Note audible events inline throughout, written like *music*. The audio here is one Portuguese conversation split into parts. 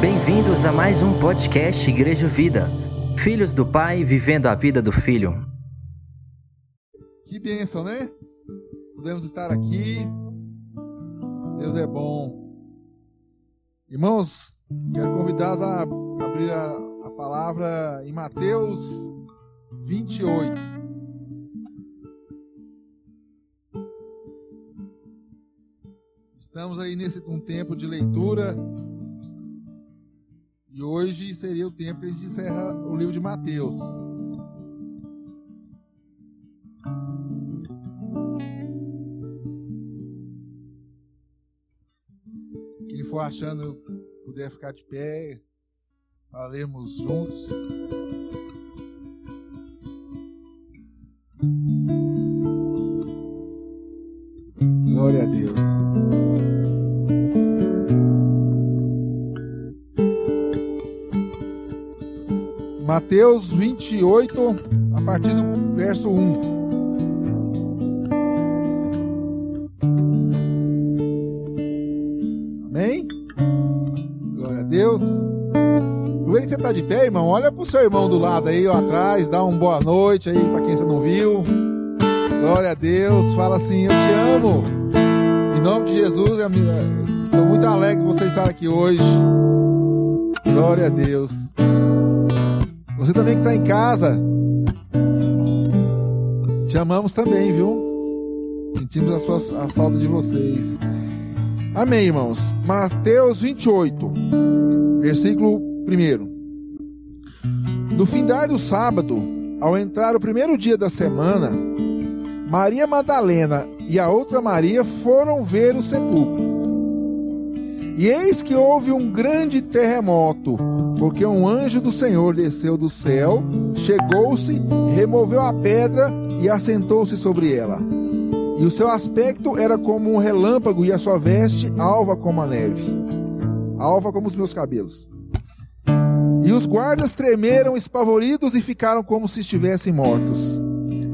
Bem-vindos a mais um podcast Igreja Vida. Filhos do Pai vivendo a vida do Filho. Que bênção, né? Podemos estar aqui. Deus é bom. Irmãos, quero convidá-los a abrir a, a palavra em Mateus 28. Estamos aí nesse um tempo de leitura e hoje seria o tempo que a gente encerra o livro de Mateus. Quem for achando puder ficar de pé, para lermos juntos. Glória a Deus. Mateus 28, a partir do verso 1. Amém? Glória a Deus. Aproveita que você está de pé, irmão. Olha para o seu irmão do lado aí, ó, atrás. Dá uma boa noite aí para quem você não viu. Glória a Deus. Fala assim: Eu te amo. Em nome de Jesus, estou muito alegre de você estar aqui hoje. Glória a Deus. Você também que está em casa, te amamos também, viu? Sentimos a, sua, a falta de vocês. Amém, irmãos. Mateus 28, versículo 1. No findar do sábado, ao entrar o primeiro dia da semana, Maria Madalena e a outra Maria foram ver o sepulcro. E eis que houve um grande terremoto, porque um anjo do Senhor desceu do céu, chegou-se, removeu a pedra e assentou-se sobre ela. E o seu aspecto era como um relâmpago, e a sua veste alva como a neve, alva como os meus cabelos. E os guardas tremeram espavoridos e ficaram como se estivessem mortos.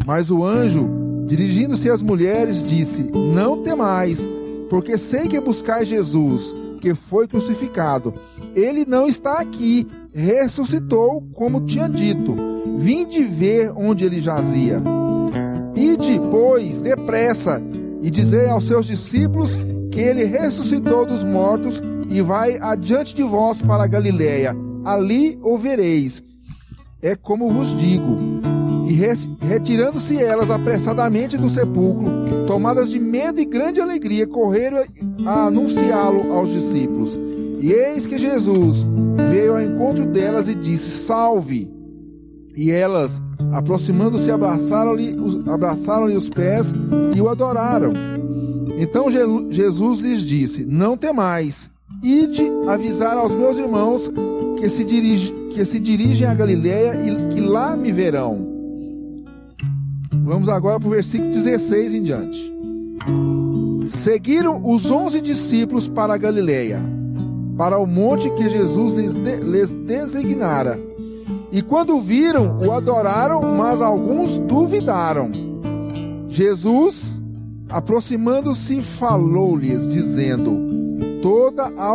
Mas o anjo, dirigindo-se às mulheres, disse: Não temais, porque sei que buscais Jesus que foi crucificado. Ele não está aqui, ressuscitou, como tinha dito. Vinde ver onde ele jazia. Ide, pois, depressa, e dizei aos seus discípulos que ele ressuscitou dos mortos e vai adiante de vós para a Galiléia. Ali o vereis. É como vos digo. E retirando-se elas apressadamente do sepulcro, tomadas de medo e grande alegria, correram a anunciá-lo aos discípulos. E eis que Jesus veio ao encontro delas e disse: Salve! E elas, aproximando-se, abraçaram-lhe abraçaram os pés e o adoraram. Então Jesus lhes disse: Não temais, ide avisar aos meus irmãos que se, dirige, que se dirigem a Galiléia e que lá me verão. Vamos agora para o versículo 16 em diante. Seguiram os onze discípulos para a Galiléia, para o monte que Jesus lhes, de, lhes designara. E quando viram, o adoraram, mas alguns duvidaram. Jesus, aproximando-se, falou-lhes, dizendo: Toda a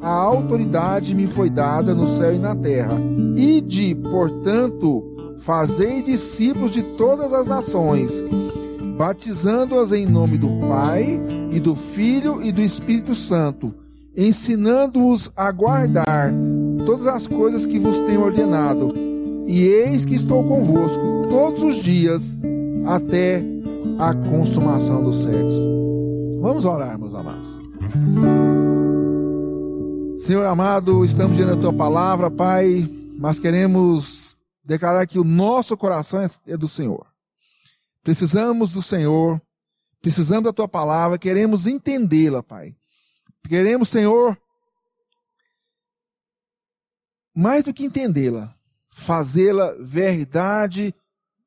autoridade me foi dada no céu e na terra. Ide, portanto, Fazei discípulos de todas as nações, batizando-as em nome do Pai e do Filho e do Espírito Santo, ensinando-os a guardar todas as coisas que vos tenho ordenado. E eis que estou convosco todos os dias até a consumação dos séculos. Vamos orar, meus amados. Senhor amado, estamos diante da tua palavra, Pai, mas queremos declarar que o nosso coração é, do Senhor. Precisamos do Senhor, precisamos da tua palavra, queremos entendê-la, Pai. Queremos, Senhor, mais do que entendê-la, fazê-la verdade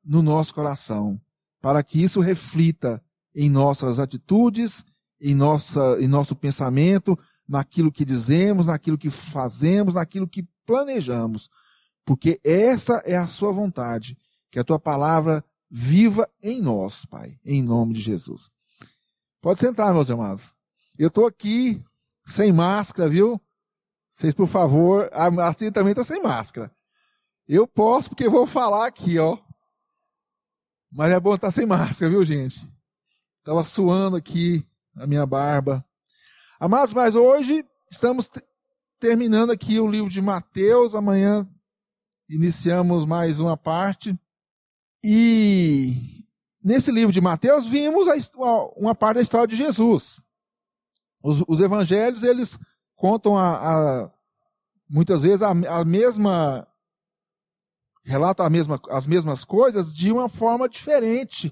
no nosso coração, para que isso reflita em nossas atitudes, em, nossa, em nosso pensamento, naquilo que dizemos, naquilo que fazemos, naquilo que planejamos porque essa é a sua vontade, que a tua palavra viva em nós, Pai, em nome de Jesus. Pode sentar, meus irmãos. Eu estou aqui sem máscara, viu? Vocês, por favor, a Marcinha também está sem máscara. Eu posso porque vou falar aqui, ó. Mas é bom estar sem máscara, viu, gente? Estava suando aqui a minha barba. Amados, mas hoje estamos terminando aqui o livro de Mateus. Amanhã iniciamos mais uma parte. E nesse livro de Mateus vimos uma parte da história de Jesus. Os, os evangelhos, eles contam a, a muitas vezes a, a mesma relatam a mesma, as mesmas coisas de uma forma diferente,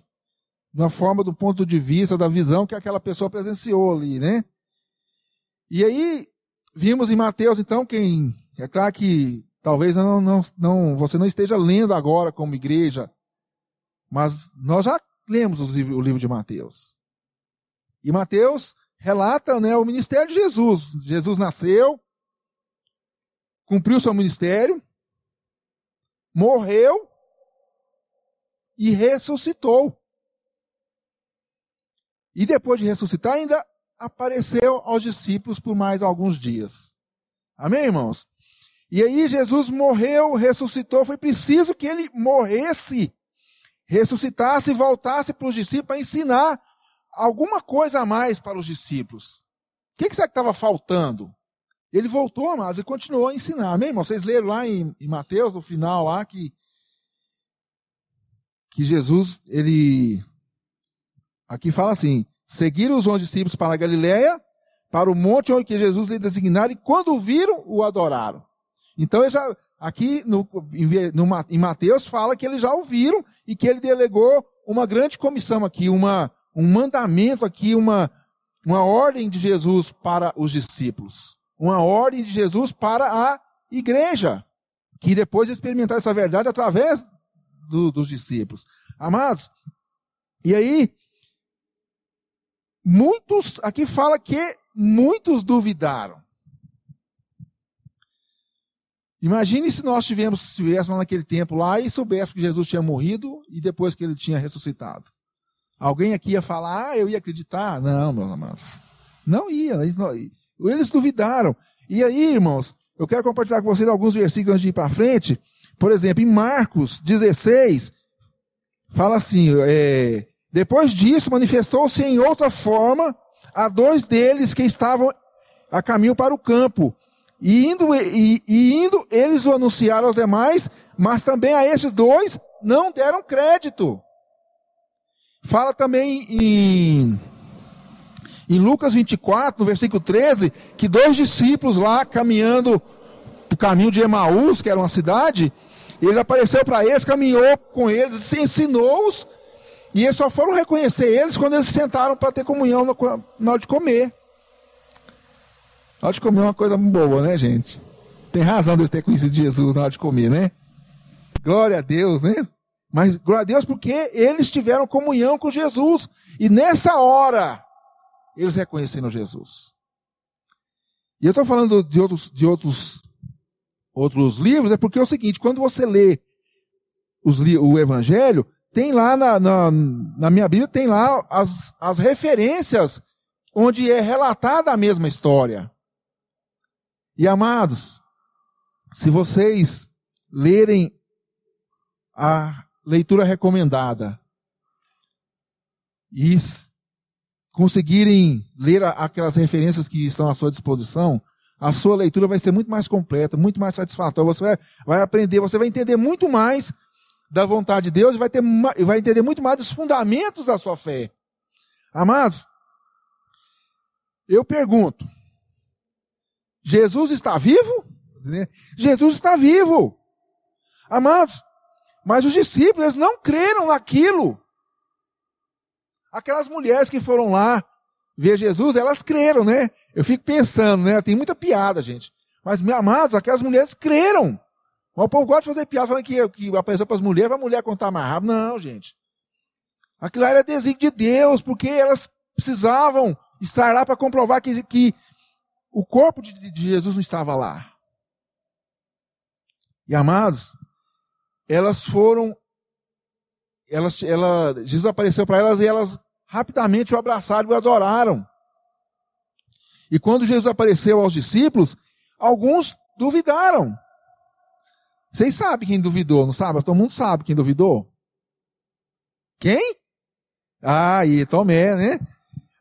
de uma forma do ponto de vista da visão que aquela pessoa presenciou ali, né? E aí vimos em Mateus então quem é claro que talvez não, não, não você não esteja lendo agora como igreja, mas nós já lemos o livro de Mateus. E Mateus relata né, o ministério de Jesus. Jesus nasceu, cumpriu seu ministério, morreu e ressuscitou. E depois de ressuscitar, ainda apareceu aos discípulos por mais alguns dias. Amém, irmãos? E aí Jesus morreu, ressuscitou, foi preciso que ele morresse, ressuscitasse e voltasse para os discípulos para ensinar alguma coisa a mais para os discípulos. O que, que será que estava faltando? Ele voltou, amados, e continuou a ensinar. Amém, irmão? Vocês leram lá em, em Mateus, no final, lá, que, que Jesus, ele. Aqui fala assim: seguiram os onze discípulos para a Galiléia, para o monte onde Jesus lhe designaram, e quando viram, o adoraram. Então, ele já, aqui no, em Mateus, fala que eles já ouviram e que ele delegou uma grande comissão aqui, uma, um mandamento aqui, uma, uma ordem de Jesus para os discípulos. Uma ordem de Jesus para a igreja, que depois de experimentar essa verdade através do, dos discípulos. Amados, e aí, muitos, aqui fala que muitos duvidaram. Imagine se nós tivemos, estivéssemos naquele tempo lá e soubéssemos que Jesus tinha morrido e depois que ele tinha ressuscitado. Alguém aqui ia falar, ah, eu ia acreditar? Não, meus. Não ia. Eles duvidaram. E aí, irmãos, eu quero compartilhar com vocês alguns versículos antes de ir para frente. Por exemplo, em Marcos 16, fala assim: é, depois disso, manifestou-se em outra forma a dois deles que estavam a caminho para o campo. E indo, e, e indo, eles o anunciaram aos demais, mas também a esses dois não deram crédito. Fala também em, em Lucas 24, no versículo 13, que dois discípulos lá caminhando o caminho de Emaús, que era uma cidade, ele apareceu para eles, caminhou com eles, ensinou-os, e eles só foram reconhecer eles quando eles se sentaram para ter comunhão na hora de comer. Na hora de comer é uma coisa boa, né, gente? Tem razão de terem conhecido Jesus na hora de comer, né? Glória a Deus, né? Mas glória a Deus porque eles tiveram comunhão com Jesus. E nessa hora, eles reconheceram Jesus. E eu estou falando de outros, de outros, outros livros, é porque é o seguinte: quando você lê os, o Evangelho, tem lá na, na, na, minha Bíblia, tem lá as, as referências onde é relatada a mesma história. E amados, se vocês lerem a leitura recomendada e conseguirem ler aquelas referências que estão à sua disposição, a sua leitura vai ser muito mais completa, muito mais satisfatória. Você vai, aprender, você vai entender muito mais da vontade de Deus e vai, ter, vai entender muito mais dos fundamentos da sua fé. Amados, eu pergunto: Jesus está vivo? Jesus está vivo. Amados, mas os discípulos não creram naquilo. Aquelas mulheres que foram lá ver Jesus, elas creram, né? Eu fico pensando, né? Tem muita piada, gente. Mas, meus amados, aquelas mulheres creram. O povo gosta de fazer piada falando que, que apareceu para as mulheres, para a mulher contar rápido. Não, gente. Aquilo era desígnio de Deus, porque elas precisavam estar lá para comprovar que, que o corpo de, Jesus não estava lá. E amados, elas foram elas, ela, Jesus apareceu para elas e elas rapidamente o abraçaram e o adoraram. E quando Jesus apareceu aos discípulos, alguns duvidaram. Vocês sabem quem duvidou, não sabe? Todo mundo sabe quem duvidou. Quem? Ah, e Tomé, né?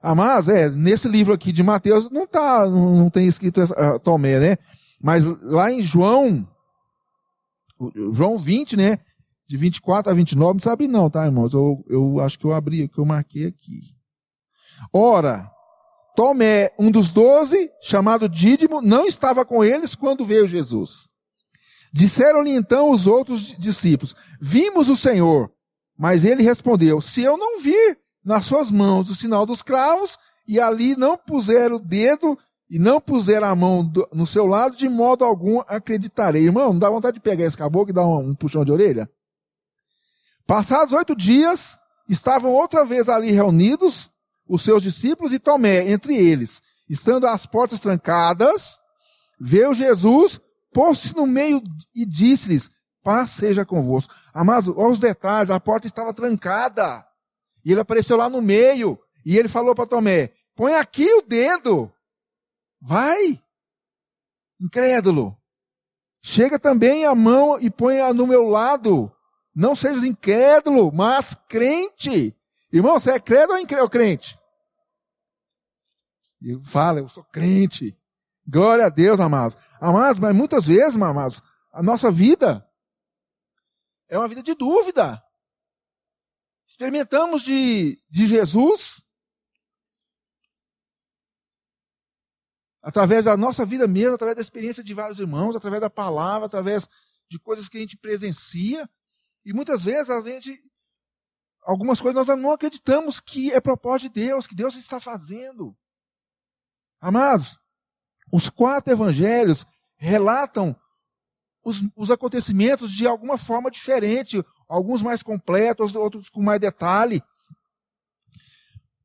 Ah, mas é, nesse livro aqui de Mateus não tá, não, não tem escrito uh, Tomé, né? Mas lá em João, João 20, né? De 24 a 29, não sabe não, tá, irmãos? Eu, eu acho que eu abri, que eu marquei aqui. Ora, Tomé, um dos doze, chamado Dídimo, não estava com eles quando veio Jesus. Disseram-lhe então os outros discípulos: Vimos o Senhor. Mas ele respondeu: Se eu não vir nas suas mãos o sinal dos cravos, e ali não puser o dedo e não puser a mão do, no seu lado, de modo algum acreditarei. Irmão, não dá vontade de pegar esse caboclo e dar um, um puxão de orelha? Passados oito dias, estavam outra vez ali reunidos os seus discípulos e Tomé entre eles. Estando as portas trancadas, veio Jesus, pôs-se no meio e disse-lhes: Paz seja convosco. Amados, olha os detalhes, a porta estava trancada. E ele apareceu lá no meio. E ele falou para Tomé: põe aqui o dedo. Vai. Incrédulo. Chega também a mão e põe no meu lado. Não sejas incrédulo, mas crente. Irmão, você é credo ou crente? E fala, eu sou crente. Glória a Deus, amados. Amados, mas muitas vezes, amados, a nossa vida é uma vida de dúvida. Experimentamos de, de Jesus através da nossa vida mesmo, através da experiência de vários irmãos, através da palavra, através de coisas que a gente presencia. E muitas vezes a gente, algumas coisas nós não acreditamos que é propósito de Deus, que Deus está fazendo. Amados, os quatro evangelhos relatam os, os acontecimentos de alguma forma diferente, alguns mais completos, outros com mais detalhe.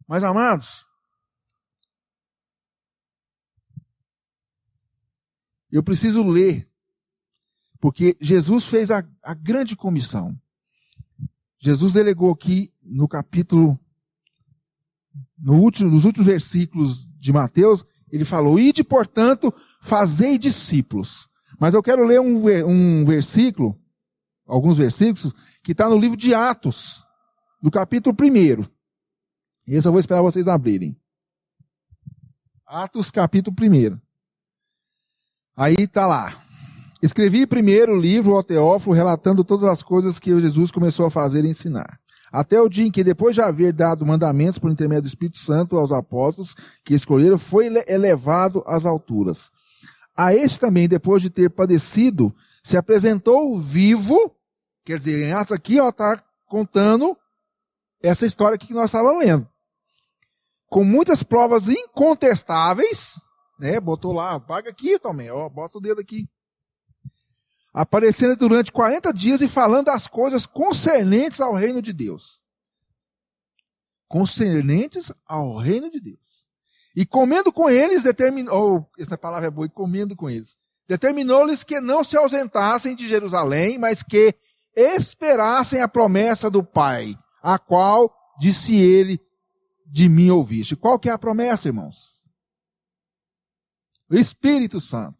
Mas, amados, eu preciso ler, porque Jesus fez a, a grande comissão. Jesus delegou aqui no capítulo, no último, nos últimos versículos de Mateus, ele falou: Ide, portanto, fazei discípulos mas eu quero ler um, um versículo, alguns versículos, que está no livro de Atos, do capítulo 1. Esse eu vou esperar vocês abrirem. Atos, capítulo 1. Aí está lá. Escrevi primeiro o livro ao Teófilo, relatando todas as coisas que Jesus começou a fazer e ensinar. Até o dia em que, depois de haver dado mandamentos por intermédio do Espírito Santo aos apóstolos que escolheram, foi elevado às alturas. A este também, depois de ter padecido, se apresentou vivo, quer dizer, em Atos aqui, está contando essa história que nós estávamos lendo. Com muitas provas incontestáveis, né? Botou lá, paga aqui também, ó, bota o dedo aqui. Aparecendo durante 40 dias e falando as coisas concernentes ao reino de Deus. Concernentes ao reino de Deus. E comendo com eles, determinou, oh, essa palavra é boa, e comendo com eles, determinou-lhes que não se ausentassem de Jerusalém, mas que esperassem a promessa do Pai, a qual disse ele, de mim ouviste. Qual que é a promessa, irmãos? O Espírito Santo.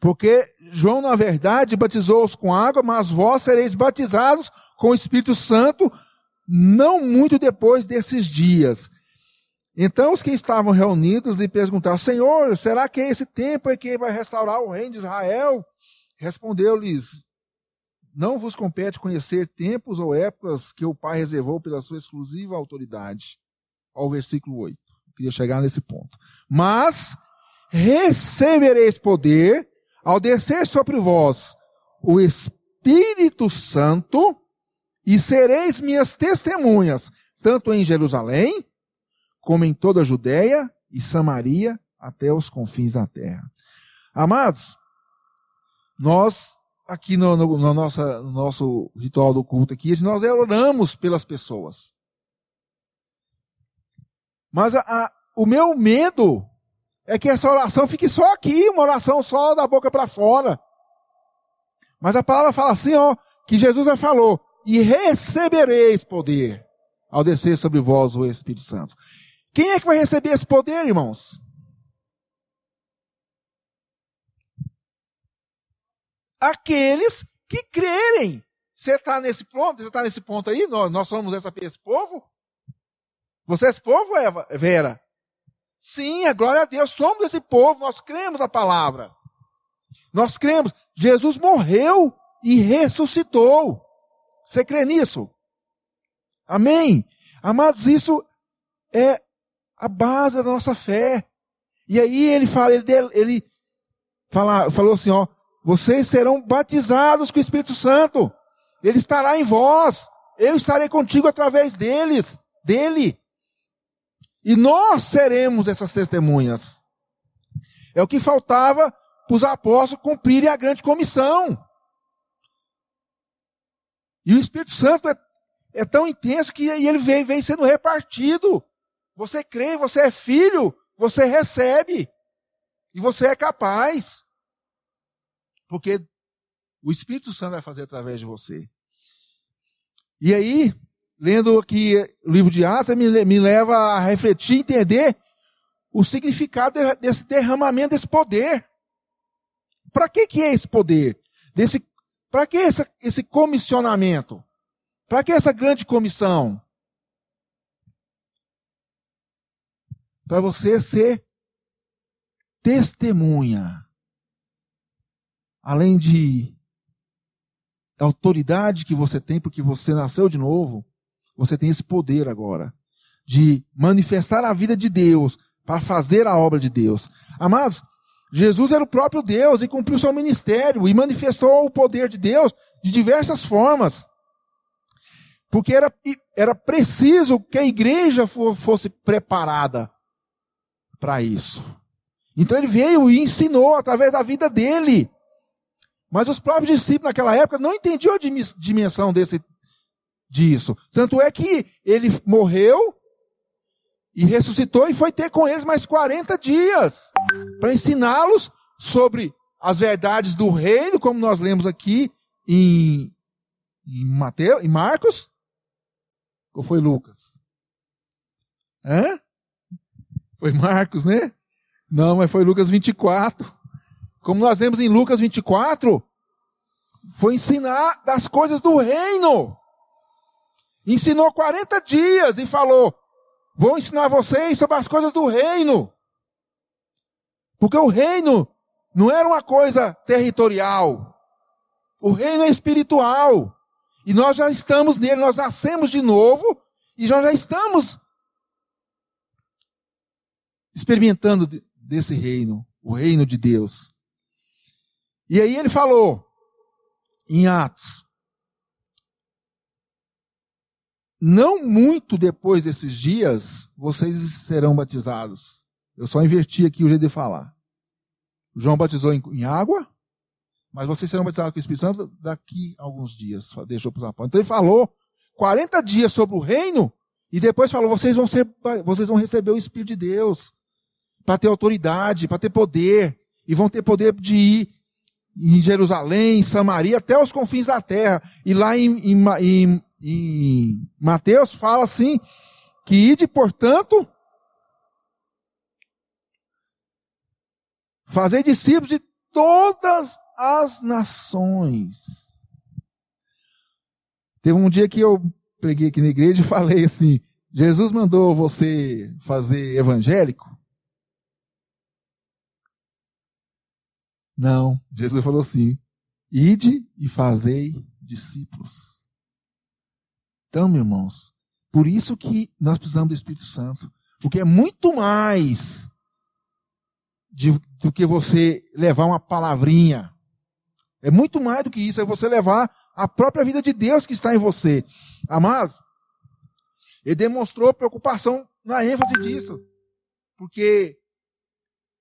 Porque João, na verdade, batizou-os com água, mas vós sereis batizados com o Espírito Santo não muito depois desses dias. Então os que estavam reunidos lhe perguntaram: Senhor, será que esse tempo é que vai restaurar o reino de Israel? Respondeu-lhes: Não vos compete conhecer tempos ou épocas que o Pai reservou pela sua exclusiva autoridade. Ao versículo 8. Eu queria chegar nesse ponto. Mas recebereis poder ao descer sobre vós o Espírito Santo e sereis minhas testemunhas, tanto em Jerusalém, como em toda a Judéia e Samaria até os confins da terra. Amados, nós aqui no, no, no, nossa, no nosso ritual do culto aqui, nós oramos pelas pessoas. Mas a, a, o meu medo é que essa oração fique só aqui, uma oração só da boca para fora. Mas a palavra fala assim, ó, que Jesus já falou: e recebereis poder ao descer sobre vós o Espírito Santo. Quem é que vai receber esse poder, irmãos? Aqueles que crerem. Você está nesse ponto? Você está nesse ponto aí? Nós, nós somos essa, esse povo? Você é esse povo, Eva, Vera? Sim, é glória a Deus. Somos esse povo. Nós cremos a palavra. Nós cremos. Jesus morreu e ressuscitou. Você crê nisso? Amém? Amados, isso é a base da nossa fé. E aí ele fala, ele, ele fala, falou assim, ó, vocês serão batizados com o Espírito Santo. Ele estará em vós. Eu estarei contigo através deles, dele. E nós seremos essas testemunhas. É o que faltava para os apóstolos cumprirem a grande comissão. E o Espírito Santo é, é tão intenso que ele vem, vem sendo repartido. Você crê, você é filho, você recebe. E você é capaz. Porque o Espírito Santo vai fazer através de você. E aí, lendo aqui o livro de Atos, me, leva a refletir, entender o significado desse derramamento desse poder. Para que, que é esse poder? Desse, para que esse comissionamento? Para que essa grande comissão? Para você ser testemunha além de da autoridade que você tem porque você nasceu de novo, você tem esse poder agora de manifestar a vida de Deus para fazer a obra de Deus. Amados, Jesus era o próprio Deus e cumpriu seu ministério e manifestou o poder de Deus de diversas formas. Porque era, era preciso que a igreja fosse preparada para isso. Então ele veio e ensinou através da vida dele. Mas os próprios discípulos naquela época não entendiam a dimensão desse, disso. Tanto é que ele morreu e ressuscitou e foi ter com eles mais 40 dias para ensiná-los sobre as verdades do reino, como nós lemos aqui em, em Mateus, em Marcos. Ou foi Lucas? Hã? Foi Marcos, né? Não, mas foi Lucas 24. Como nós lemos em Lucas 24, foi ensinar das coisas do reino. Ensinou 40 dias e falou: Vou ensinar vocês sobre as coisas do reino. Porque o reino não era uma coisa territorial. O reino é espiritual. E nós já estamos nele, nós nascemos de novo e já estamos experimentando desse reino, o reino de Deus. E aí ele falou em Atos: Não muito depois desses dias, vocês serão batizados. Eu só inverti aqui o jeito de falar. João batizou em, em água, mas vocês serão batizados com o Espírito Santo daqui a alguns dias. Deixou para os apóstolos. Então ele falou 40 dias sobre o reino, e depois falou: vocês vão, ser, vocês vão receber o Espírito de Deus, para ter autoridade, para ter poder, e vão ter poder de ir em Jerusalém, em Samaria, até os confins da terra. E lá em, em, em, em Mateus fala assim, que ide, portanto, fazer discípulos de todas as nações. Teve um dia que eu preguei aqui na igreja e falei assim: Jesus mandou você fazer evangélico? Não, Jesus falou assim: ide e fazei discípulos. Então, meus irmãos, por isso que nós precisamos do Espírito Santo, porque é muito mais de, do que você levar uma palavrinha. É muito mais do que isso, é você levar a própria vida de Deus que está em você. Amado, ele demonstrou preocupação na ênfase disso. Porque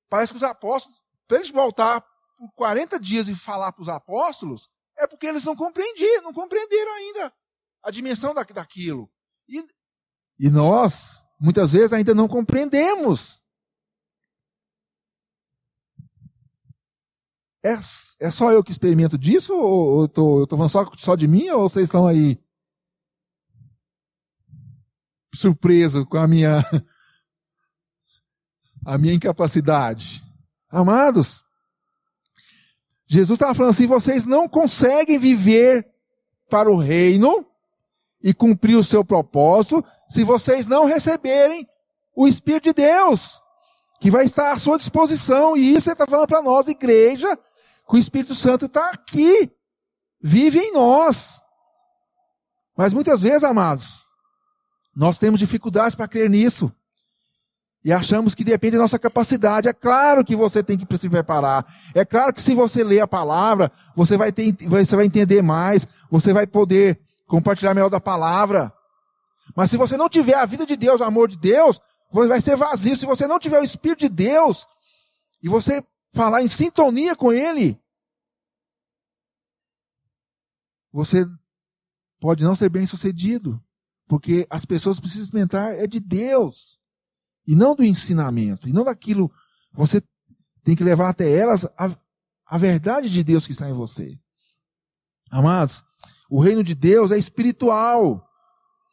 parece que os apóstolos, para eles voltar por 40 dias e falar para os apóstolos, é porque eles não compreendiam, não compreenderam ainda a dimensão da, daquilo. E, e nós, muitas vezes, ainda não compreendemos. É, é só eu que experimento disso? Ou eu estou falando só, só de mim? Ou vocês estão aí surpreso com a minha *laughs* a minha incapacidade. Amados, Jesus estava falando assim: vocês não conseguem viver para o reino e cumprir o seu propósito se vocês não receberem o Espírito de Deus, que vai estar à sua disposição. E isso ele está falando para nós, igreja, que o Espírito Santo está aqui, vive em nós. Mas muitas vezes, amados, nós temos dificuldades para crer nisso. E achamos que depende da nossa capacidade. É claro que você tem que se preparar. É claro que se você ler a palavra, você vai, ter, você vai entender mais, você vai poder compartilhar melhor da palavra. Mas se você não tiver a vida de Deus, o amor de Deus, vai ser vazio. Se você não tiver o Espírito de Deus, e você falar em sintonia com Ele, você pode não ser bem sucedido. Porque as pessoas precisam experimentar é de Deus e não do ensinamento, e não daquilo. Você tem que levar até elas a, a verdade de Deus que está em você. Amados, o reino de Deus é espiritual.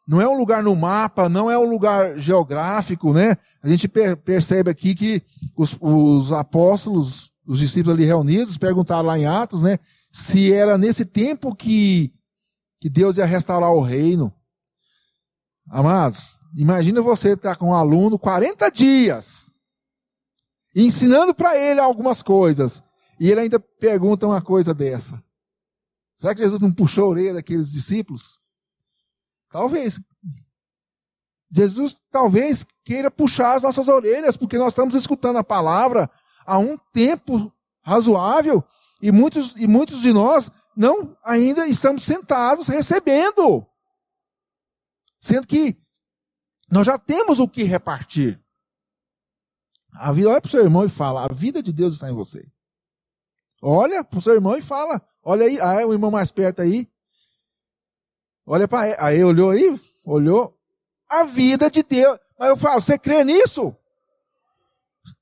Não é um lugar no mapa, não é um lugar geográfico, né? A gente per percebe aqui que os, os, apóstolos, os discípulos ali reunidos, perguntaram lá em Atos, né? Se era nesse tempo que, que Deus ia restaurar o reino. Amados, Imagina você estar tá com um aluno 40 dias, ensinando para ele algumas coisas, e ele ainda pergunta uma coisa dessa. Será que Jesus não puxou a orelha daqueles discípulos? Talvez. Jesus talvez queira puxar as nossas orelhas, porque nós estamos escutando a palavra há um tempo razoável e muitos, e muitos de nós não ainda estamos sentados recebendo. Sendo que nós já temos o que repartir. A vida, olha para o seu irmão e fala: a vida de Deus está em você. Olha para o seu irmão e fala: olha aí, ah, é o irmão mais perto aí. Olha para. Aí olhou aí, olhou. A vida de Deus. Mas eu falo: você crê nisso?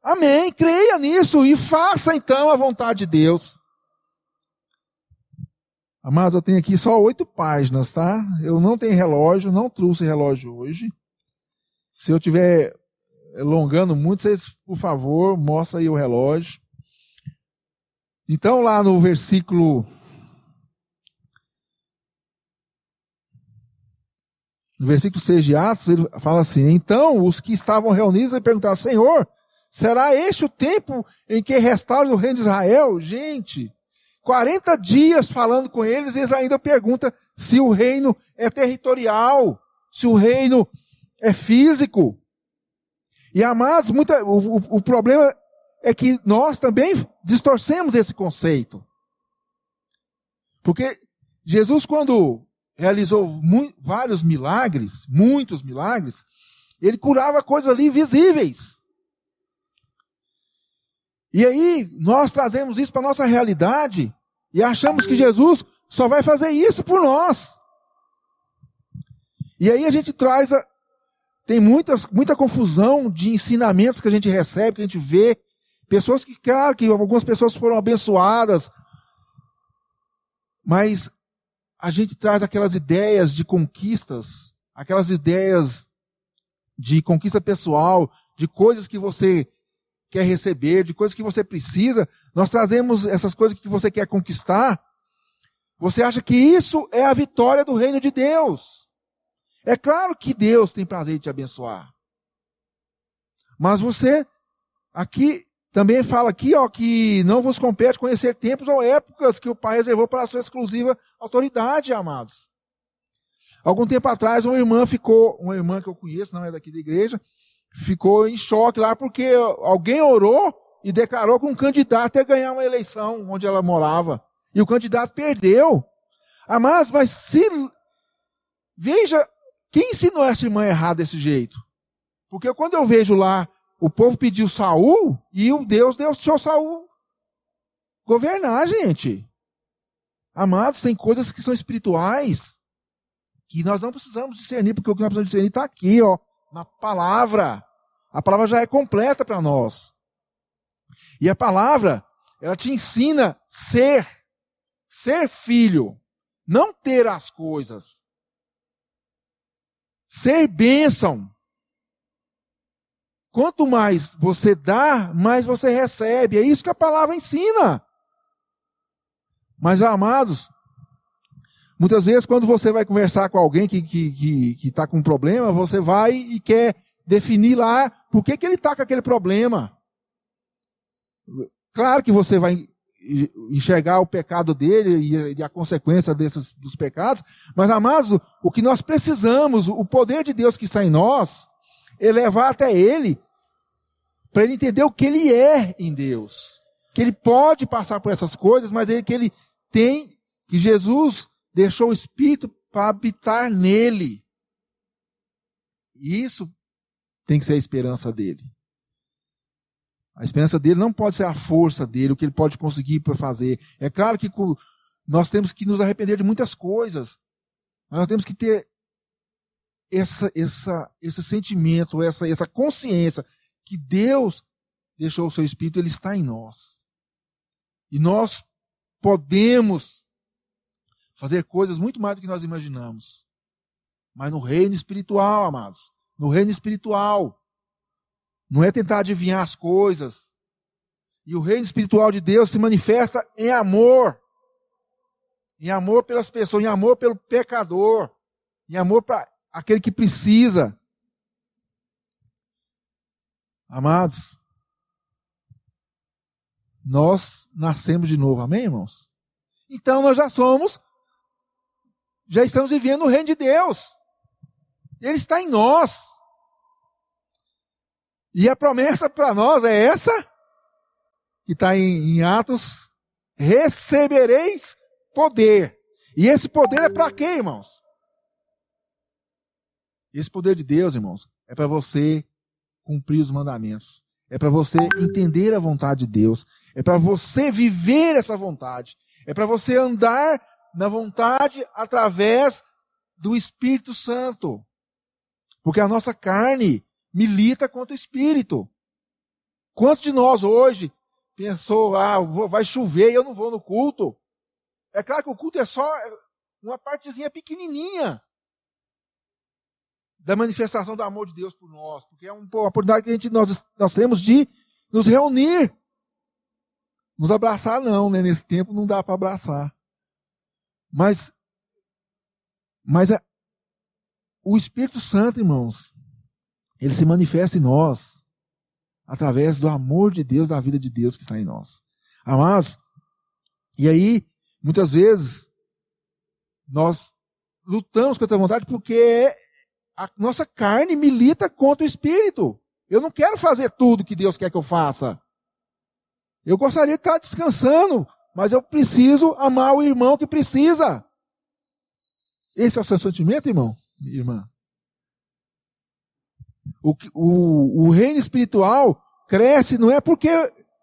Amém, creia nisso e faça então a vontade de Deus. Amados, eu tenho aqui só oito páginas, tá? Eu não tenho relógio, não trouxe relógio hoje. Se eu estiver alongando muito, vocês, por favor, mostra aí o relógio. Então, lá no versículo. No versículo 6 de Atos, ele fala assim: Então os que estavam reunidos lhe perguntaram: Senhor, será este o tempo em que restaura o reino de Israel? Gente, 40 dias falando com eles, eles ainda perguntam se o reino é territorial, se o reino é físico. E amados, muita, o, o, o problema é que nós também distorcemos esse conceito. Porque Jesus, quando realizou vários milagres, muitos milagres, ele curava coisas ali visíveis. E aí, nós trazemos isso para a nossa realidade e achamos que Jesus só vai fazer isso por nós. E aí a gente traz a, tem muitas, muita confusão de ensinamentos que a gente recebe, que a gente vê. Pessoas que, claro, que algumas pessoas foram abençoadas, mas a gente traz aquelas ideias de conquistas, aquelas ideias de conquista pessoal, de coisas que você quer receber, de coisas que você precisa. Nós trazemos essas coisas que você quer conquistar. Você acha que isso é a vitória do reino de Deus. É claro que Deus tem prazer em te abençoar. Mas você aqui também fala aqui, ó, que não vos compete conhecer tempos ou épocas que o Pai reservou para a sua exclusiva autoridade, amados. Algum tempo atrás, uma irmã ficou, uma irmã que eu conheço, não é daqui da igreja, ficou em choque lá porque alguém orou e declarou que um candidato ia ganhar uma eleição onde ela morava. E o candidato perdeu. Amados, mas se veja quem ensinou essa irmã a errar desse jeito? Porque quando eu vejo lá, o povo pediu Saul e o Deus deixou Saul governar, gente. Amados, tem coisas que são espirituais que nós não precisamos discernir, porque o que nós precisamos discernir está aqui, ó, na palavra. A palavra já é completa para nós. E a palavra, ela te ensina ser, ser filho, não ter as coisas. Ser bênção. Quanto mais você dá, mais você recebe. É isso que a palavra ensina. Mas, amados, muitas vezes quando você vai conversar com alguém que está que, que, que tá com um problema, você vai e quer definir lá por que, que ele está com aquele problema. Claro que você vai enxergar o pecado dele e a consequência desses, dos pecados, mas, amados, o que nós precisamos, o poder de Deus que está em nós, é levar até ele, para ele entender o que ele é em Deus. Que ele pode passar por essas coisas, mas ele, que ele tem, que Jesus deixou o Espírito para habitar nele. E isso tem que ser a esperança dele. A esperança dele não pode ser a força dele, o que ele pode conseguir para fazer. É claro que nós temos que nos arrepender de muitas coisas, mas nós temos que ter essa, essa, esse sentimento, essa, essa consciência que Deus deixou o seu Espírito, ele está em nós. E nós podemos fazer coisas muito mais do que nós imaginamos. Mas no reino espiritual, amados, no reino espiritual, não é tentar adivinhar as coisas. E o reino espiritual de Deus se manifesta em amor. Em amor pelas pessoas, em amor pelo pecador, em amor para aquele que precisa. Amados, nós nascemos de novo, amém, irmãos? Então nós já somos, já estamos vivendo o reino de Deus. Ele está em nós. E a promessa para nós é essa, que está em, em Atos: recebereis poder. E esse poder é para quê, irmãos? Esse poder de Deus, irmãos, é para você cumprir os mandamentos. É para você entender a vontade de Deus. É para você viver essa vontade. É para você andar na vontade através do Espírito Santo. Porque a nossa carne, milita contra o espírito. Quantos de nós hoje pensou, ah, vai chover e eu não vou no culto? É claro que o culto é só uma partezinha pequenininha da manifestação do amor de Deus por nós, porque é uma oportunidade que a gente, nós, nós temos de nos reunir. Nos abraçar não, né? Nesse tempo não dá para abraçar. Mas, mas a, o Espírito Santo, irmãos, ele se manifesta em nós através do amor de Deus, da vida de Deus que está em nós. Amados, e aí, muitas vezes, nós lutamos contra a vontade porque a nossa carne milita contra o espírito. Eu não quero fazer tudo que Deus quer que eu faça. Eu gostaria de estar descansando, mas eu preciso amar o irmão que precisa. Esse é o seu sentimento, irmão? Irmã? O, o, o reino espiritual cresce não é porque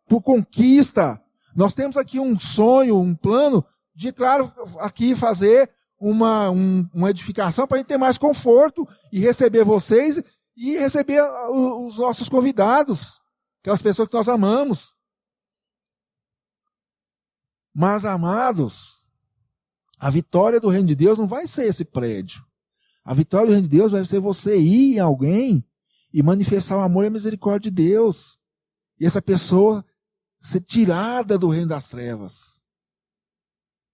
por conquista. Nós temos aqui um sonho, um plano de, claro, aqui fazer uma, um, uma edificação para a gente ter mais conforto e receber vocês e receber os nossos convidados, aquelas pessoas que nós amamos. Mas, amados, a vitória do reino de Deus não vai ser esse prédio. A vitória do reino de Deus vai ser você ir em alguém e manifestar o amor e a misericórdia de Deus. E essa pessoa ser tirada do reino das trevas.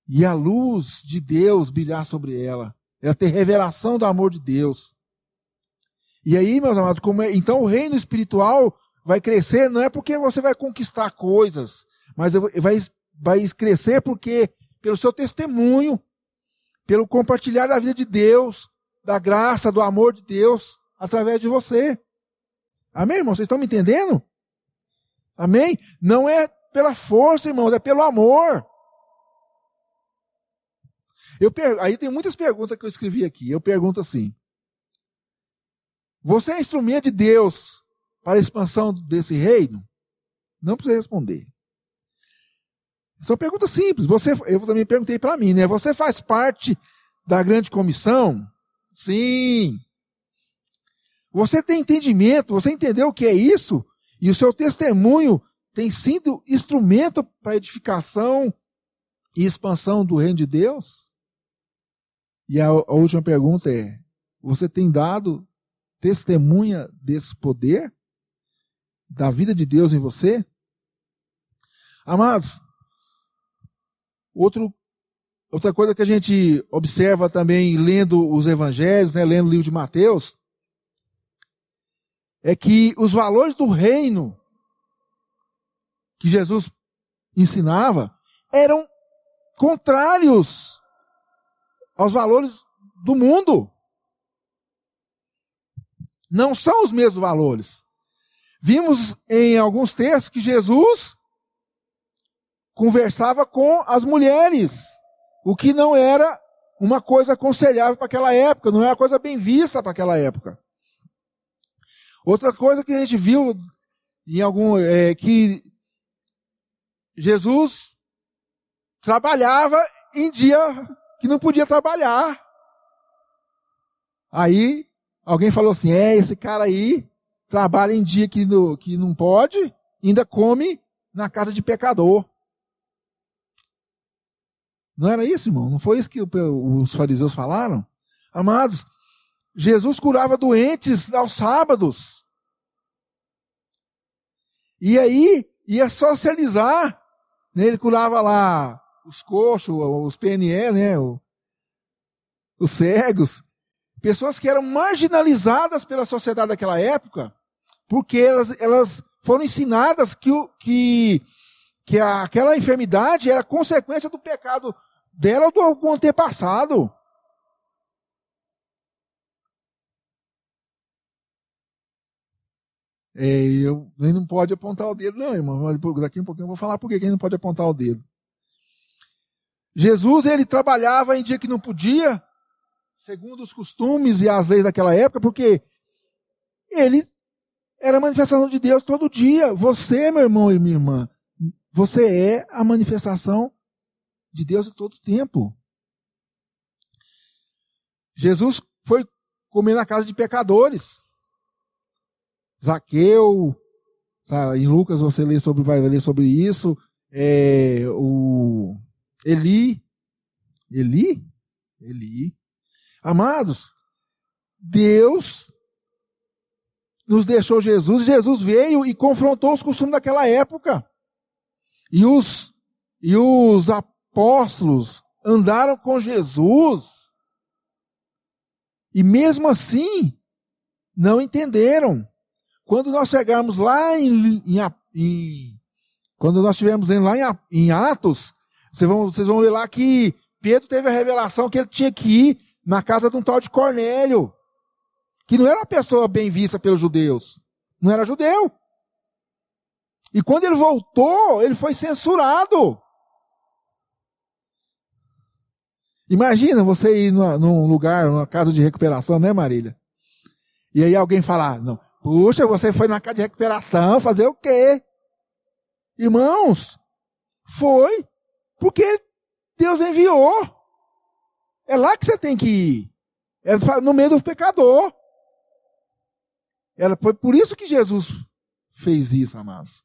E a luz de Deus brilhar sobre ela. Ela ter revelação do amor de Deus. E aí, meus amados, é, então o reino espiritual vai crescer não é porque você vai conquistar coisas, mas vai, vai crescer porque pelo seu testemunho, pelo compartilhar da vida de Deus, da graça, do amor de Deus através de você. Amém, irmãos? Vocês estão me entendendo? Amém? Não é pela força, irmãos, é pelo amor. Eu per... Aí tem muitas perguntas que eu escrevi aqui. Eu pergunto assim: Você é instrumento de Deus para a expansão desse reino? Não precisa responder. São perguntas simples. Você, eu também perguntei para mim, né? Você faz parte da grande comissão? Sim. Você tem entendimento, você entendeu o que é isso? E o seu testemunho tem sido instrumento para edificação e expansão do reino de Deus? E a, a última pergunta é: Você tem dado testemunha desse poder? Da vida de Deus em você? Amados, outro, outra coisa que a gente observa também lendo os evangelhos, né, lendo o livro de Mateus, é que os valores do reino que Jesus ensinava eram contrários aos valores do mundo. Não são os mesmos valores. Vimos em alguns textos que Jesus conversava com as mulheres, o que não era uma coisa aconselhável para aquela época, não era coisa bem vista para aquela época. Outra coisa que a gente viu em algum é que Jesus trabalhava em dia que não podia trabalhar. Aí alguém falou assim: é, esse cara aí trabalha em dia que, no, que não pode, ainda come na casa de pecador. Não era isso, irmão? Não foi isso que os fariseus falaram? Amados, Jesus curava doentes aos sábados. E aí ia socializar. Né? Ele curava lá os coxos, os PNE, né? os cegos. Pessoas que eram marginalizadas pela sociedade daquela época, porque elas, elas foram ensinadas que, que, que aquela enfermidade era consequência do pecado dela ou do algum antepassado. É, eu, ele não pode apontar o dedo, não, irmão. Daqui um pouquinho eu vou falar por que ele não pode apontar o dedo. Jesus, ele trabalhava em dia que não podia, segundo os costumes e as leis daquela época, porque ele era a manifestação de Deus todo dia. Você, meu irmão e minha irmã, você é a manifestação de Deus todo tempo. Jesus foi comer na casa de pecadores. Zaqueu, sabe, em Lucas você lê sobre, vai ler sobre isso. É, o Eli, Eli, Eli. Amados, Deus nos deixou Jesus, Jesus veio e confrontou os costumes daquela época. E os, e os apóstolos andaram com Jesus. E mesmo assim, não entenderam. Quando nós chegarmos lá em, em, em quando nós estivermos lá em, em Atos, vocês vão, vocês vão ler lá que Pedro teve a revelação que ele tinha que ir na casa de um tal de Cornélio que não era uma pessoa bem vista pelos judeus. Não era judeu. E quando ele voltou, ele foi censurado. Imagina você ir num lugar, numa casa de recuperação, né, Marília? E aí alguém falar, não, puxa, você foi na casa de recuperação fazer o quê? Irmãos, foi porque Deus enviou. É lá que você tem que ir. É no meio do pecador. Ela, foi por isso que Jesus fez isso, amados.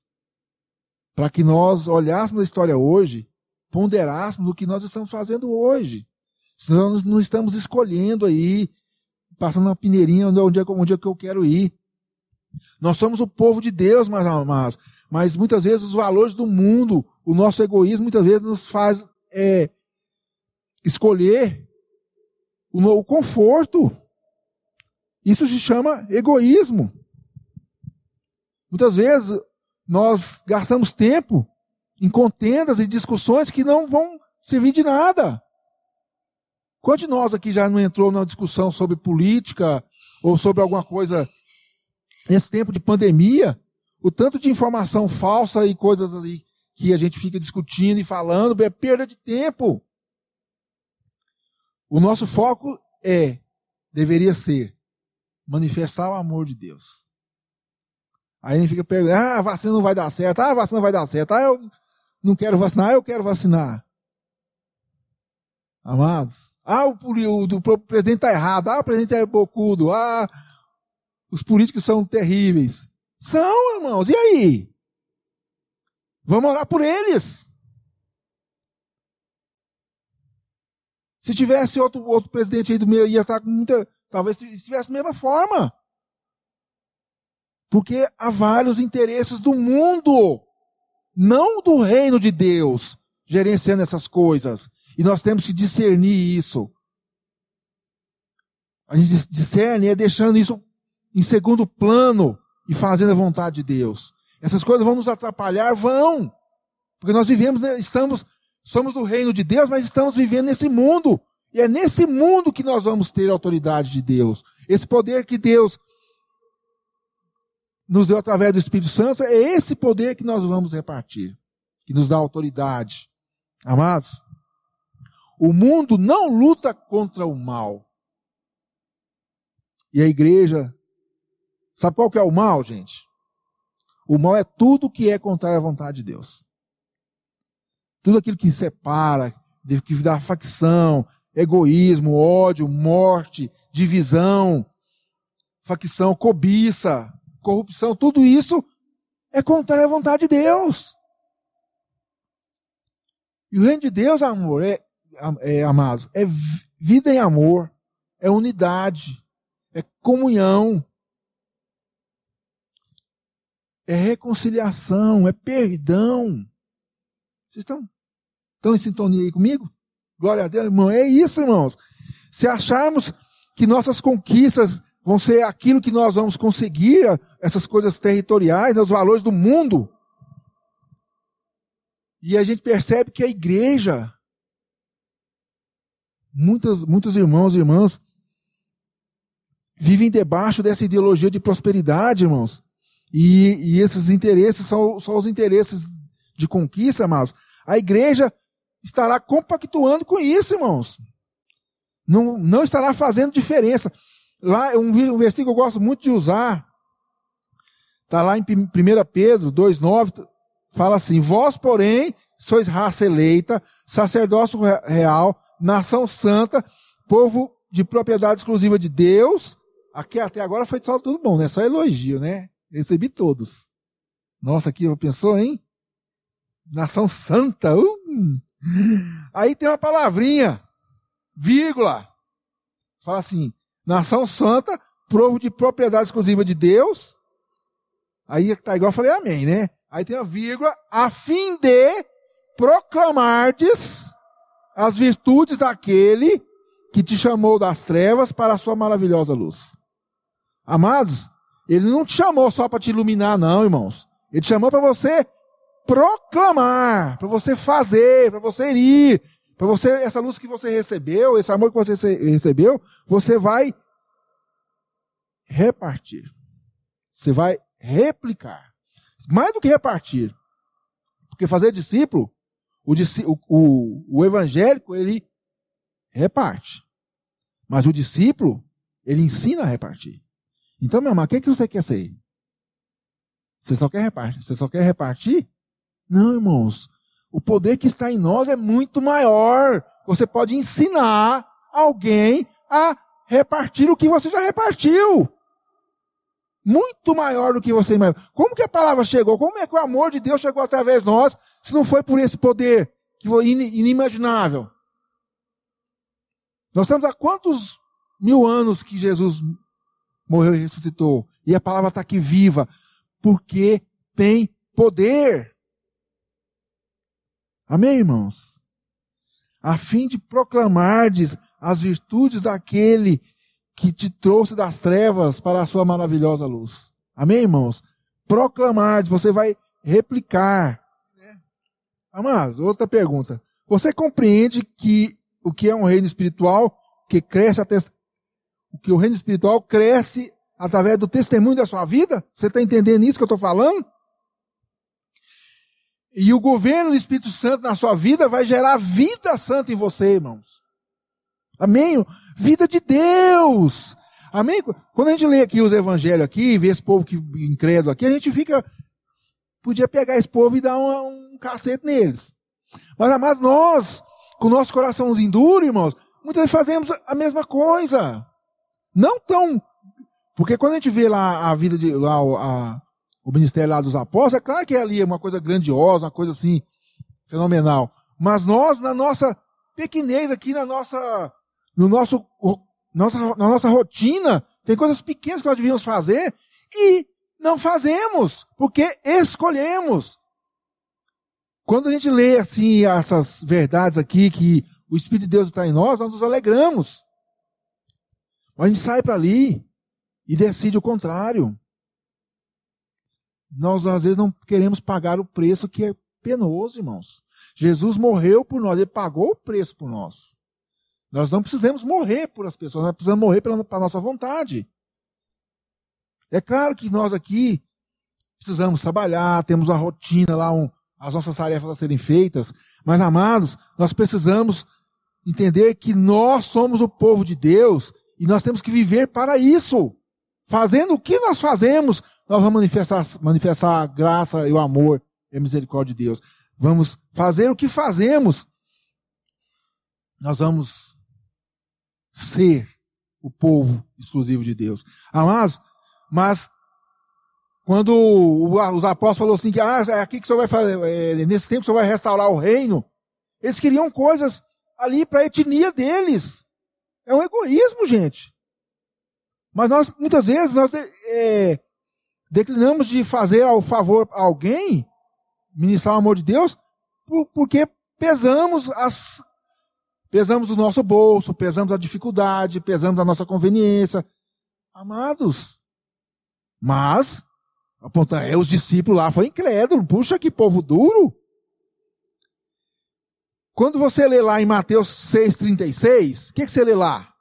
Para que nós olhássemos a história hoje, ponderássemos o que nós estamos fazendo hoje. Senão nós não estamos escolhendo aí, passando uma pineirinha onde é, onde é que eu quero ir. Nós somos o povo de Deus, mas, mas, mas muitas vezes os valores do mundo, o nosso egoísmo, muitas vezes nos faz é, escolher o, conforto. Isso se chama egoísmo. Muitas vezes nós gastamos tempo em contendas e discussões que não vão servir de nada. Quantos de nós aqui já não entrou numa discussão sobre política ou sobre alguma coisa nesse tempo de pandemia? O tanto de informação falsa e coisas ali que a gente fica discutindo e falando é perda de tempo. O nosso foco é, deveria ser, manifestar o amor de Deus. Aí gente fica perguntando, ah, a vacina não vai dar certo, ah, a vacina vai dar certo, ah, eu não quero vacinar, eu quero vacinar. Amados, ah, o, o, o presidente está errado, ah, o presidente é bocudo, ah, os políticos são terríveis. São, irmãos, e aí? Vamos orar por eles. Se tivesse outro, outro presidente aí do meio, ia estar com muita talvez estivesse da mesma forma. Porque há vários interesses do mundo, não do reino de Deus, gerenciando essas coisas. E nós temos que discernir isso. A gente discerne é deixando isso em segundo plano e fazendo a vontade de Deus. Essas coisas vão nos atrapalhar? Vão. Porque nós vivemos, né, estamos, somos do reino de Deus, mas estamos vivendo nesse mundo. E é nesse mundo que nós vamos ter a autoridade de Deus. Esse poder que Deus nos deu através do Espírito Santo, é esse poder que nós vamos repartir, que nos dá autoridade. Amados, o mundo não luta contra o mal. E a igreja, sabe qual que é o mal, gente? O mal é tudo que é contrário à vontade de Deus. Tudo aquilo que separa, que dá facção, egoísmo, ódio, morte, divisão, facção, cobiça, corrupção, tudo isso é contrário à vontade de Deus. E o reino de Deus, amor, é, é amados, é vida em amor, é unidade, é comunhão, é reconciliação, é perdão. Vocês estão, estão em sintonia aí comigo? Glória a Deus, irmão. É isso, irmãos. Se acharmos que nossas conquistas vão ser aquilo que nós vamos conseguir, essas coisas territoriais, os valores do mundo, e a gente percebe que a igreja, muitas, muitos irmãos e irmãs, vivem debaixo dessa ideologia de prosperidade, irmãos. E, e esses interesses são, são os interesses de conquista, amados. A igreja estará compactuando com isso, irmãos. Não, não estará fazendo diferença. Lá, um, um versículo que eu gosto muito de usar, está lá em 1 Pedro 2,9, fala assim: Vós, porém, sois raça eleita, sacerdócio real, nação santa, povo de propriedade exclusiva de Deus. Aqui até agora foi só tudo bom, né? Só elogio, né? Recebi todos. Nossa, aqui pensou, hein? Nação santa. Uh! Aí tem uma palavrinha, vírgula. Fala assim: nação santa, provo de propriedade exclusiva de Deus. Aí tá igual eu falei amém, né? Aí tem a vírgula, a fim de proclamardes as virtudes daquele que te chamou das trevas para a sua maravilhosa luz. Amados, ele não te chamou só para te iluminar, não, irmãos. Ele te chamou para você proclamar, para você fazer, para você ir, para você, essa luz que você recebeu, esse amor que você recebeu, você vai repartir. Você vai replicar. Mais do que repartir. Porque fazer discípulo, o, o, o evangélico, ele reparte. Mas o discípulo, ele ensina a repartir. Então, meu irmão, o que, é que você quer ser? Você só quer repartir? Você só quer repartir? Não, irmãos. O poder que está em nós é muito maior. Você pode ensinar alguém a repartir o que você já repartiu. Muito maior do que você imagina. Como que a palavra chegou? Como é que o amor de Deus chegou através de nós, se não foi por esse poder inimaginável? Nós estamos há quantos mil anos que Jesus morreu e ressuscitou? E a palavra está aqui viva, porque tem poder. Amém, irmãos? A fim de proclamardes as virtudes daquele que te trouxe das trevas para a sua maravilhosa luz. Amém, irmãos? Proclamardes, você vai replicar. Amados, outra pergunta. Você compreende que o que é um reino espiritual que cresce até que o reino espiritual cresce através do testemunho da sua vida? Você está entendendo isso que eu estou falando? E o governo do Espírito Santo na sua vida vai gerar vida santa em você, irmãos. Amém? Vida de Deus. Amém? Quando a gente lê aqui os evangelhos aqui, vê esse povo que incrédulo aqui, a gente fica. Podia pegar esse povo e dar um, um cacete neles. Mas, amados, nós, com o nosso coraçãozinho duro, irmãos, muitas vezes fazemos a mesma coisa. Não tão. Porque quando a gente vê lá a vida de. Lá, a, o ministério lá dos apóstolos, é claro que é ali uma coisa grandiosa, uma coisa assim, fenomenal. Mas nós, na nossa pequenez aqui, na nossa, no nosso Nossa, na nossa rotina, tem coisas pequenas que nós devíamos fazer e não fazemos, porque escolhemos. Quando a gente lê assim essas verdades aqui, que o Espírito de Deus está em nós, nós nos alegramos. Mas a gente sai para ali e decide o contrário. Nós às vezes não queremos pagar o preço que é penoso, irmãos. Jesus morreu por nós, ele pagou o preço por nós. Nós não precisamos morrer por as pessoas, nós precisamos morrer pela, pela nossa vontade. É claro que nós aqui precisamos trabalhar, temos a rotina lá, um, as nossas tarefas a serem feitas, mas amados, nós precisamos entender que nós somos o povo de Deus e nós temos que viver para isso. Fazendo o que nós fazemos, nós vamos manifestar, manifestar a graça e o amor e a misericórdia de Deus. Vamos fazer o que fazemos. Nós vamos ser o povo exclusivo de Deus. Amados, mas quando os apóstolos falaram assim que ah, é aqui que o senhor vai fazer, é, nesse tempo o senhor vai restaurar o reino, eles queriam coisas ali para a etnia deles. É um egoísmo, gente. Mas nós, muitas vezes, nós é, declinamos de fazer ao favor a alguém, ministrar o amor de Deus, por, porque pesamos as pesamos o nosso bolso, pesamos a dificuldade, pesamos a nossa conveniência. Amados, mas aponta, é os discípulos lá foi incrédulo, puxa que povo duro. Quando você lê lá em Mateus 6:36, o que, que você lê lá?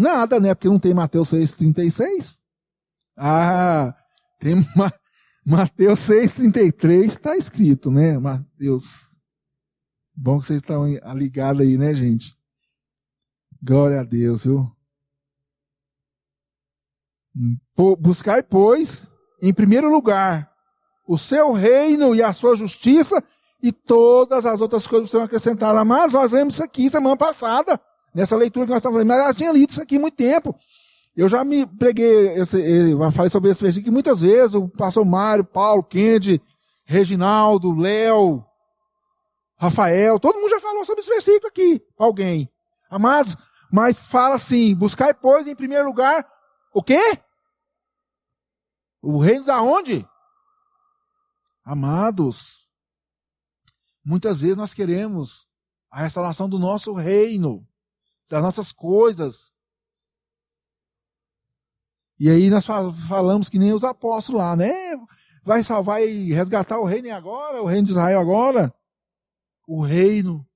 Nada, né? Porque não tem Mateus 6,36. Ah, tem uma, Mateus 6,33 está escrito, né? Mateus. Bom que vocês estão ligados aí, né, gente? Glória a Deus, viu? Buscai, pois, em primeiro lugar, o seu reino e a sua justiça, e todas as outras coisas serão acrescentadas. Mas nós lemos isso aqui semana passada nessa leitura que nós estamos fazendo. Mas ela tinha lido isso aqui há muito tempo. Eu já me preguei, esse, falei sobre esse versículo que muitas vezes o pastor Mário, Paulo, Kendi, Reginaldo, Léo, Rafael, todo mundo já falou sobre esse versículo aqui. Alguém. Amados, mas fala assim: buscai, pois, em primeiro lugar, o quê? O reino da onde? Amados, muitas vezes nós queremos a restauração do nosso reino das nossas coisas. E aí nós falamos que nem os apóstolos lá, né? Vai salvar e resgatar o reino agora, o reino de Israel agora. O reino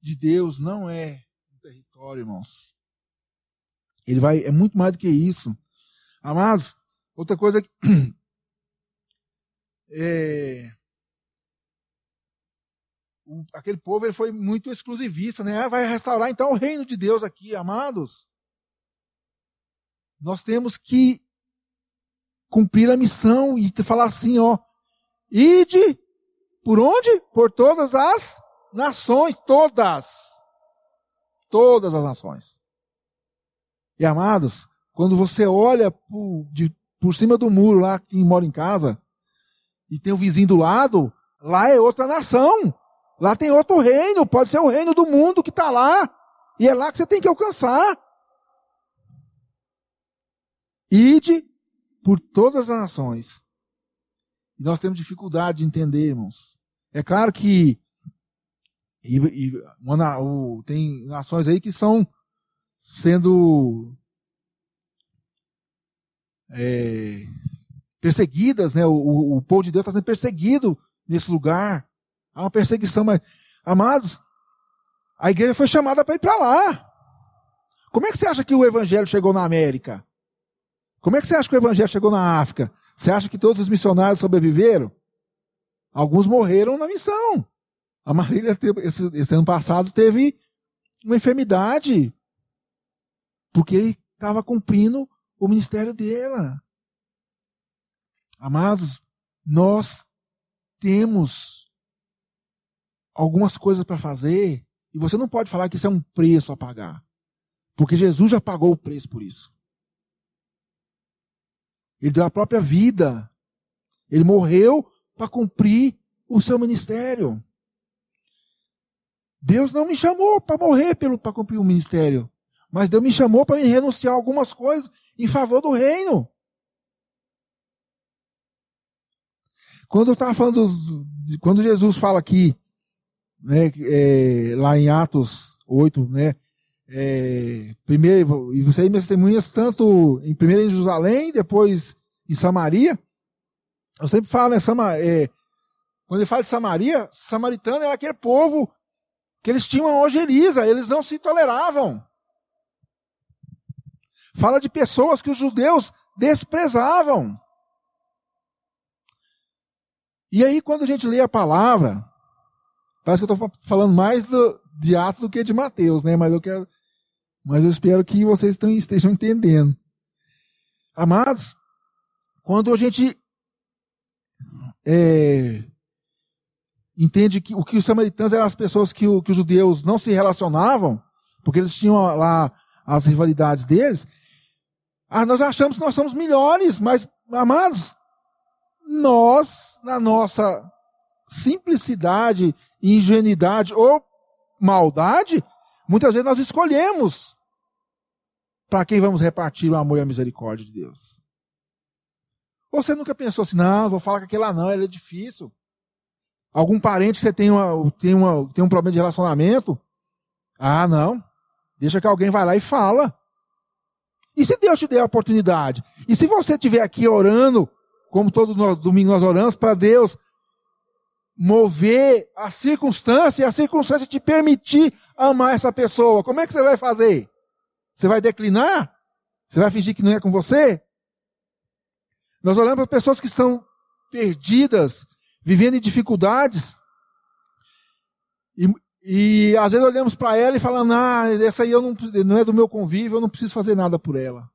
de Deus não é um território, irmãos. Ele vai, é muito mais do que isso. Amados, outra coisa que *clears throat* é, aquele povo ele foi muito exclusivista, né? Ah, vai restaurar então o reino de Deus aqui, amados. Nós temos que cumprir a missão e falar assim, ó, ide por onde? Por todas as nações, todas. Todas as nações. E amados, quando você olha por, de, por cima do muro lá, quem mora em casa, e tem o vizinho do lado, lá é outra nação. Lá tem outro reino, pode ser o reino do mundo que está lá. E é lá que você tem que alcançar. Ide por todas as nações. E nós temos dificuldade de entender, irmãos. É claro que e, e, uma, o, tem nações aí que estão sendo é, perseguidas, né? O, o, o povo de Deus está sendo perseguido nesse lugar. Há uma perseguição, mas, amados, a igreja foi chamada para ir para lá. Como é que você acha que o evangelho chegou na América? Como é que você acha que o evangelho chegou na África? Você acha que todos os missionários sobreviveram? Alguns morreram na missão. A Marília, esse, esse ano passado, teve uma enfermidade, porque estava cumprindo o ministério dela. Amados, nós temos algumas coisas para fazer, e você não pode falar que isso é um preço a pagar. Porque Jesus já pagou o preço por isso. Ele deu a própria vida. Ele morreu para cumprir o seu ministério. Deus não me chamou para morrer para cumprir o ministério, Mas Deus me chamou para me renunciar a algumas coisas em favor do reino. Quando eu estava falando, quando Jesus fala aqui, né, é, lá em Atos 8, né, é, primeiro, e você aí minhas testemunhas tanto em primeiro em Jerusalém, depois em Samaria. Eu sempre falo, né, Sama, é, quando ele fala de Samaria, samaritano era aquele povo que eles tinham ojeriza, eles não se toleravam. Fala de pessoas que os judeus desprezavam. E aí, quando a gente lê a palavra, parece que eu estou falando mais do, de Atos do que de Mateus, né? Mas eu quero, mas eu espero que vocês estejam entendendo. Amados, quando a gente é, entende que o que os samaritanos eram as pessoas que, o, que os judeus não se relacionavam, porque eles tinham lá as rivalidades deles, ah, nós achamos que nós somos melhores, mas, amados, nós, na nossa simplicidade, ingenuidade ou maldade, muitas vezes nós escolhemos para quem vamos repartir o amor e a misericórdia de Deus. Ou você nunca pensou assim, não, vou falar com aquele lá não, ele é difícil. Algum parente que você tem, uma, tem, uma, tem um problema de relacionamento? Ah, não. Deixa que alguém vai lá e fala. E se Deus te der a oportunidade? E se você estiver aqui orando, como todo domingo nós oramos, para Deus mover a circunstância e a circunstância te permitir amar essa pessoa, como é que você vai fazer? Você vai declinar? Você vai fingir que não é com você? Nós olhamos para pessoas que estão perdidas, vivendo em dificuldades, e, e às vezes olhamos para ela e falamos, ah, essa aí eu não, não é do meu convívio, eu não preciso fazer nada por ela.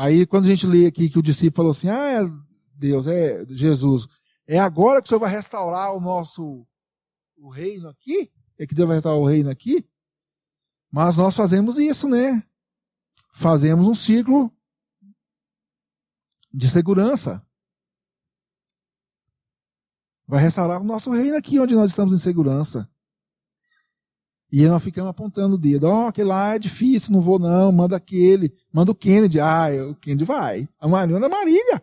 Aí quando a gente lê aqui que o discípulo falou assim, ah, é Deus, é Jesus, é agora que o Senhor vai restaurar o nosso o reino aqui? É que Deus vai restaurar o reino aqui? Mas nós fazemos isso, né? Fazemos um ciclo de segurança. Vai restaurar o nosso reino aqui, onde nós estamos em segurança. E nós ficamos apontando o dedo. Ó, oh, aquele lá é difícil, não vou não, manda aquele. Manda o Kennedy. Ah, o Kennedy vai. A Maria manda a Marília.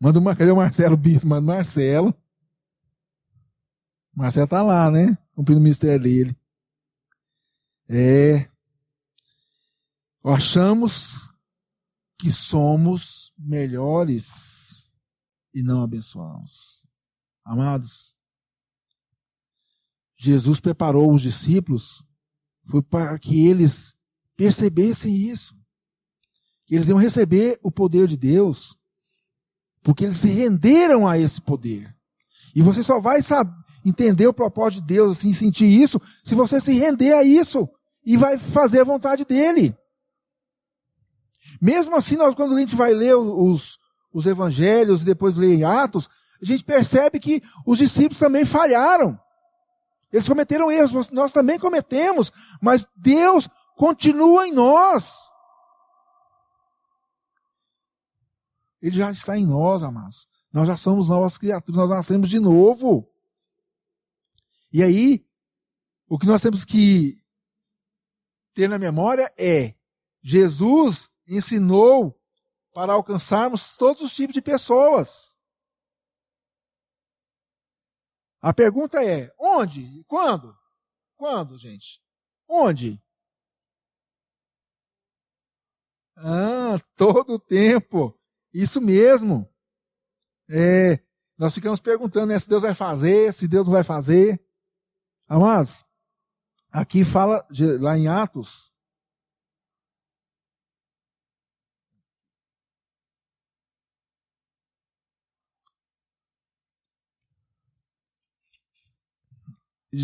Manda o, cadê o Marcelo Bispo? Manda o Marcelo. Marcelo tá lá, né? Cumprindo o ministério dele. É. Achamos que somos melhores e não abençoamos. Amados, Jesus preparou os discípulos foi para que eles percebessem isso. Que eles iam receber o poder de Deus, porque eles se renderam a esse poder. E você só vai saber, entender o propósito de Deus, assim, sentir isso, se você se render a isso e vai fazer a vontade dele. Mesmo assim, nós, quando a gente vai ler os, os evangelhos e depois ler Atos, a gente percebe que os discípulos também falharam. Eles cometeram erros, nós também cometemos, mas Deus continua em nós. Ele já está em nós, amados. Nós já somos novas criaturas, nós nascemos de novo. E aí, o que nós temos que ter na memória é: Jesus ensinou para alcançarmos todos os tipos de pessoas. A pergunta é: onde? Quando? Quando, gente? Onde? Ah, todo o tempo. Isso mesmo. É, nós ficamos perguntando né, se Deus vai fazer, se Deus não vai fazer. Amados, aqui fala, lá em Atos,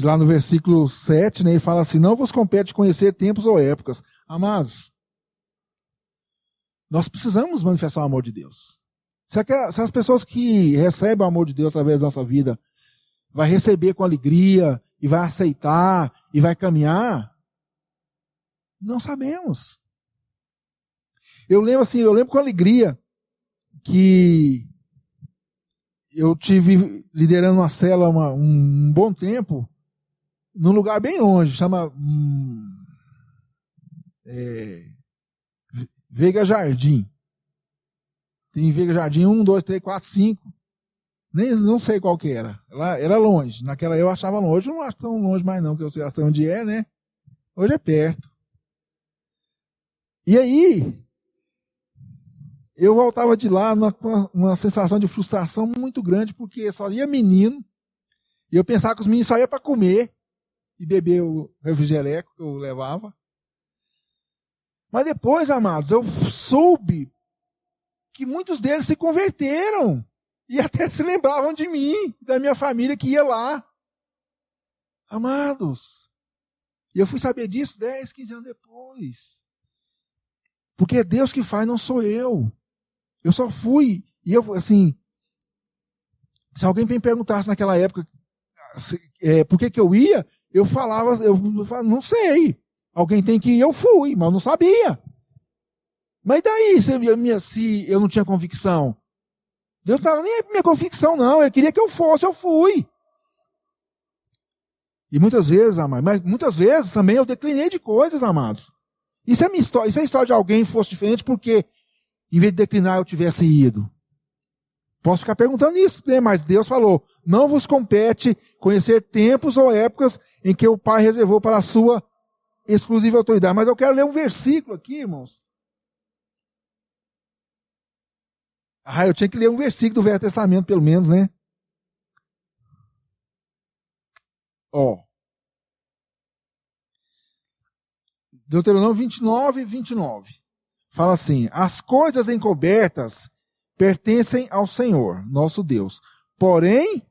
lá no versículo 7, né, ele fala assim: Não vos compete conhecer tempos ou épocas. Amados, nós precisamos manifestar o amor de Deus. Se, as pessoas que recebem o amor de Deus através da nossa vida vai receber com alegria e vai aceitar e vai caminhar, não sabemos. Eu lembro assim, eu lembro com alegria que eu tive liderando uma cela uma, um, bom tempo, num lugar bem longe, chama hum, é, Veiga Jardim. Tem Veiga Jardim 1, 2, 3, 4, 5. Nem, não sei qual que era. Ela era longe. Naquela eu achava longe. Hoje não acho tão longe mais não, que eu sei onde é, né? Hoje é perto. E aí, eu voltava de lá numa, uma sensação de frustração muito grande, porque só ia menino, e eu pensava que os meninos só iam para comer e beber o refrigério que eu levava. Mas depois, amados, eu soube que muitos deles se converteram e até se lembravam de mim, da minha família que ia lá. Amados, e eu fui saber disso 10, 15 anos depois. Porque é Deus que faz, não sou eu. Eu só fui. E eu, assim, se alguém me perguntasse naquela época se, é, por que, que eu ia, eu falava, eu, eu não sei. Alguém tem que ir, eu fui, mas eu não sabia. Mas daí, se, se eu não tinha convicção? Deus não estava nem minha convicção, não. Ele queria que eu fosse, eu fui. E muitas vezes, amados, mas muitas vezes também eu declinei de coisas, amados. Isso é minha história, é a história de alguém fosse diferente porque em vez de declinar, eu tivesse ido. Posso ficar perguntando isso, né? mas Deus falou: não vos compete conhecer tempos ou épocas em que o Pai reservou para a sua exclusiva autoridade. Mas eu quero ler um versículo aqui, irmãos. Ah, eu tinha que ler um versículo do Velho Testamento, pelo menos, né? Ó. Deuteronômio 29, 29 fala assim: as coisas encobertas pertencem ao Senhor, nosso Deus. Porém,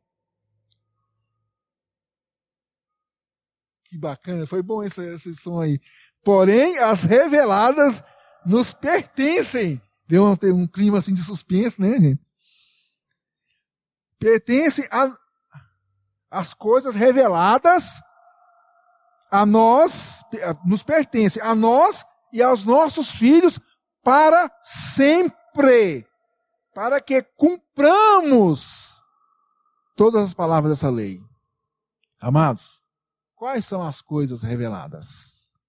que bacana, foi bom esse, esse som aí. Porém, as reveladas nos pertencem. Deu um, um clima assim de suspense, né, gente? Pertencem as coisas reveladas a nós, nos pertencem a nós e aos nossos filhos para sempre, para que cumpramos todas as palavras dessa lei. Amados, quais são as coisas reveladas?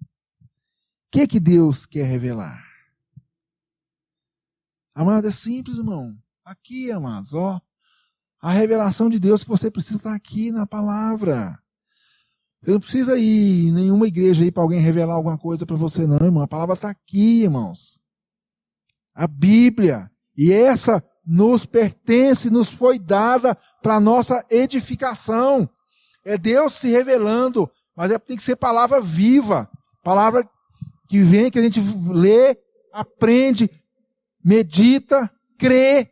O que, que Deus quer revelar? Amado, é simples, irmão. Aqui, amados, ó. A revelação de Deus que você precisa estar aqui na palavra. Você não precisa ir em nenhuma igreja aí para alguém revelar alguma coisa para você, não, irmão. A palavra está aqui, irmãos. A Bíblia. E essa nos pertence, nos foi dada para nossa edificação. É Deus se revelando, mas é, tem que ser palavra viva, palavra que vem, que a gente lê, aprende, medita, crê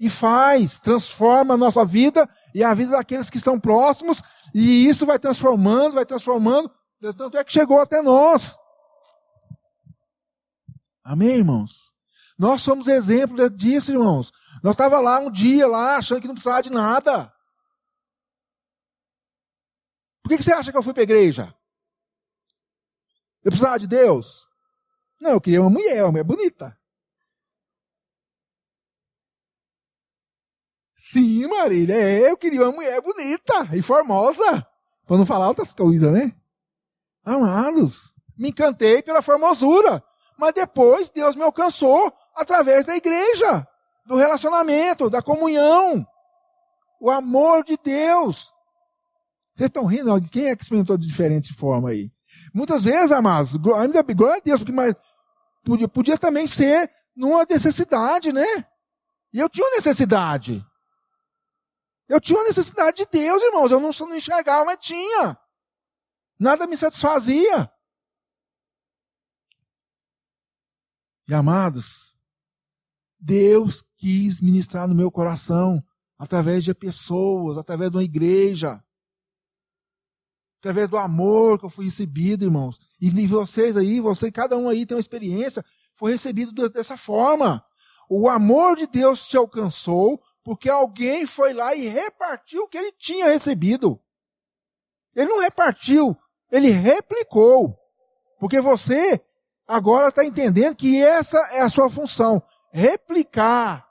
e faz, transforma a nossa vida e a vida daqueles que estão próximos e isso vai transformando, vai transformando, tanto é que chegou até nós. Amém, irmãos? Nós somos exemplo disso, irmãos. Nós estava lá um dia, lá, achando que não precisava de nada. Por que, que você acha que eu fui para a igreja? Eu precisava de Deus? Não, eu queria uma mulher, uma mulher bonita. Sim, Marília, é, eu queria uma mulher bonita e formosa. Para não falar outras coisas, né? Amados, me encantei pela formosura. Mas depois Deus me alcançou através da igreja, do relacionamento, da comunhão. O amor de Deus. Vocês estão rindo? Quem é que experimentou de diferente forma aí? Muitas vezes, amados, ainda glória a Deus, porque mas podia, podia também ser numa necessidade, né? E eu tinha necessidade. Eu tinha necessidade de Deus, irmãos. Eu não, não enxergava, mas tinha. Nada me satisfazia. E amados, Deus quis ministrar no meu coração através de pessoas, através de uma igreja, através do amor que eu fui recebido, irmãos. E vocês aí, você, cada um aí tem uma experiência, foi recebido dessa forma. O amor de Deus te alcançou, porque alguém foi lá e repartiu o que ele tinha recebido. Ele não repartiu, ele replicou. Porque você agora está entendendo que essa é a sua função: replicar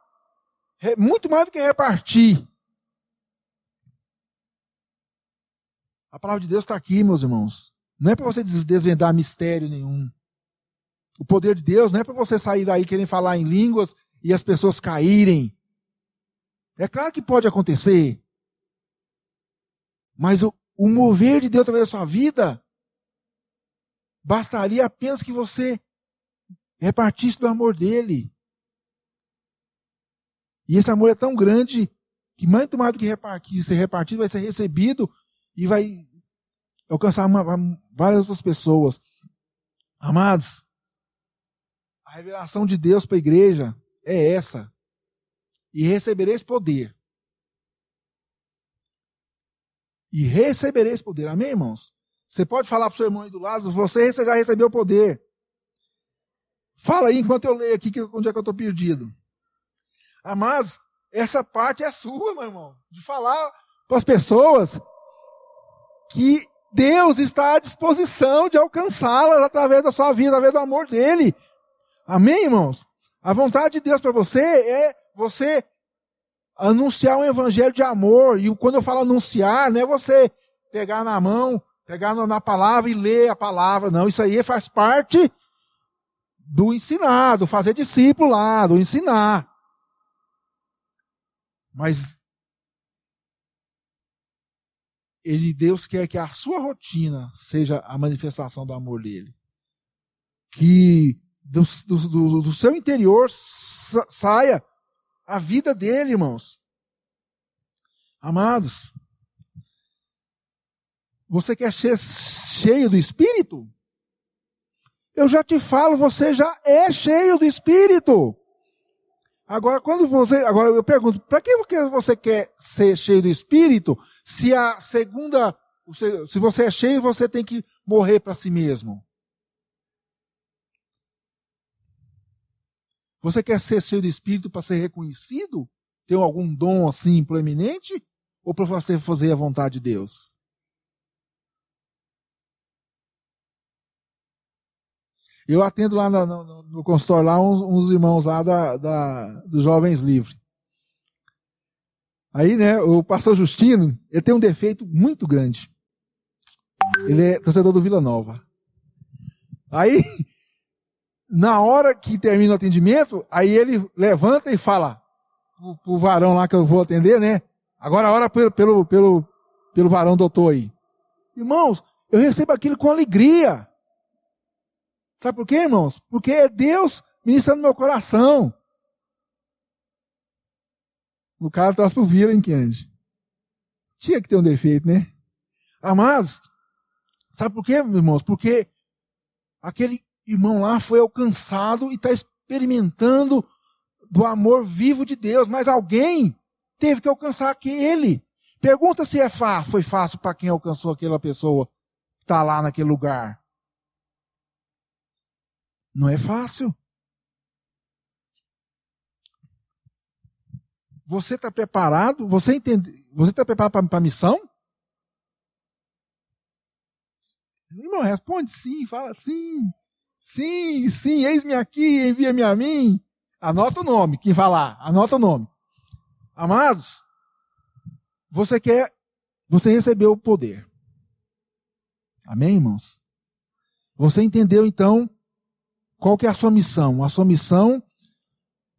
muito mais do que repartir. A palavra de Deus está aqui, meus irmãos. Não é para você desvendar mistério nenhum. O poder de Deus não é para você sair daí querendo falar em línguas e as pessoas caírem. É claro que pode acontecer. Mas o, o mover de Deus através da sua vida bastaria apenas que você repartisse do amor dele. E esse amor é tão grande que mais do que repartir, ser repartido, vai ser recebido e vai alcançar uma, várias outras pessoas. Amados, a revelação de Deus para a igreja é essa. E recebereis poder. E recebereis poder. Amém, irmãos? Você pode falar para o seu irmão aí do lado, você já recebeu poder. Fala aí enquanto eu leio aqui onde é que eu estou perdido. Amados, essa parte é sua, meu irmão. De falar para as pessoas que Deus está à disposição de alcançá-las através da sua vida, através do amor dele. Amém, irmãos? A vontade de Deus para você é você anunciar um evangelho de amor. E quando eu falo anunciar, não é você pegar na mão, pegar na palavra e ler a palavra. Não, isso aí faz parte do ensinar, do fazer discípulo lá, do ensinar. Mas ele, Deus quer que a sua rotina seja a manifestação do amor dele. Que do, do, do seu interior saia a vida dele, irmãos. Amados, você quer ser cheio do Espírito? Eu já te falo, você já é cheio do Espírito. Agora, quando você. Agora eu pergunto, para que você quer ser cheio do Espírito se a segunda. Se você é cheio, você tem que morrer para si mesmo? Você quer ser cheio do Espírito para ser reconhecido? Ter algum dom assim proeminente? Ou para você fazer a vontade de Deus? Eu atendo lá no, no, no consultório lá uns, uns, irmãos lá da, da, dos Jovens Livres. Aí, né, o pastor Justino, ele tem um defeito muito grande. Ele é torcedor do Vila Nova. Aí, *laughs* na hora que termina o atendimento, aí ele levanta e fala pro, pro varão lá que eu vou atender, né? Agora a hora pelo, pelo, pelo, pelo varão doutor aí. Irmãos, eu recebo aquilo com alegria. Sabe por quê, irmãos? Porque é Deus ministrando no meu coração. O cara traz pro vira em Kennedy. Tinha que ter um defeito, né? Amados, sabe por quê, irmãos? Porque aquele irmão lá foi alcançado e está experimentando do amor vivo de Deus, mas alguém teve que alcançar aquele. Pergunta se é fácil, foi fácil para quem alcançou aquela pessoa que está lá naquele lugar. Não é fácil. Você está preparado? Você entende? Você está preparado para a missão? Irmão, responde sim, fala sim. Sim, sim, eis-me aqui, envia-me a mim. Anota o nome, quem falar, anota o nome. Amados, você quer, você recebeu o poder. Amém, irmãos? Você entendeu então qual que é a sua missão? A sua missão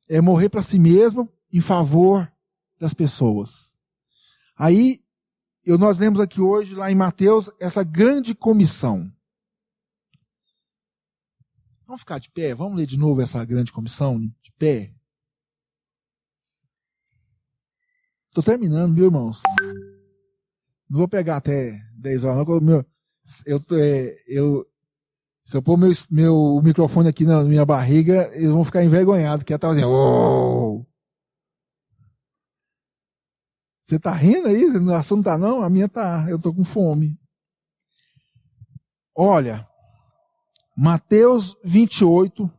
é morrer para si mesmo em favor das pessoas. Aí, eu, nós lemos aqui hoje, lá em Mateus, essa grande comissão. Vamos ficar de pé? Vamos ler de novo essa grande comissão de pé? Estou terminando, viu, irmãos? Não vou pegar até 10 horas, não. Eu, eu, é, eu, se eu pôr meu, meu microfone aqui na minha barriga, eles vão ficar envergonhados, que ela tá fazendo. Oh! Você tá rindo aí? O assunto tá não? A minha tá. Eu tô com fome. Olha, Mateus 28.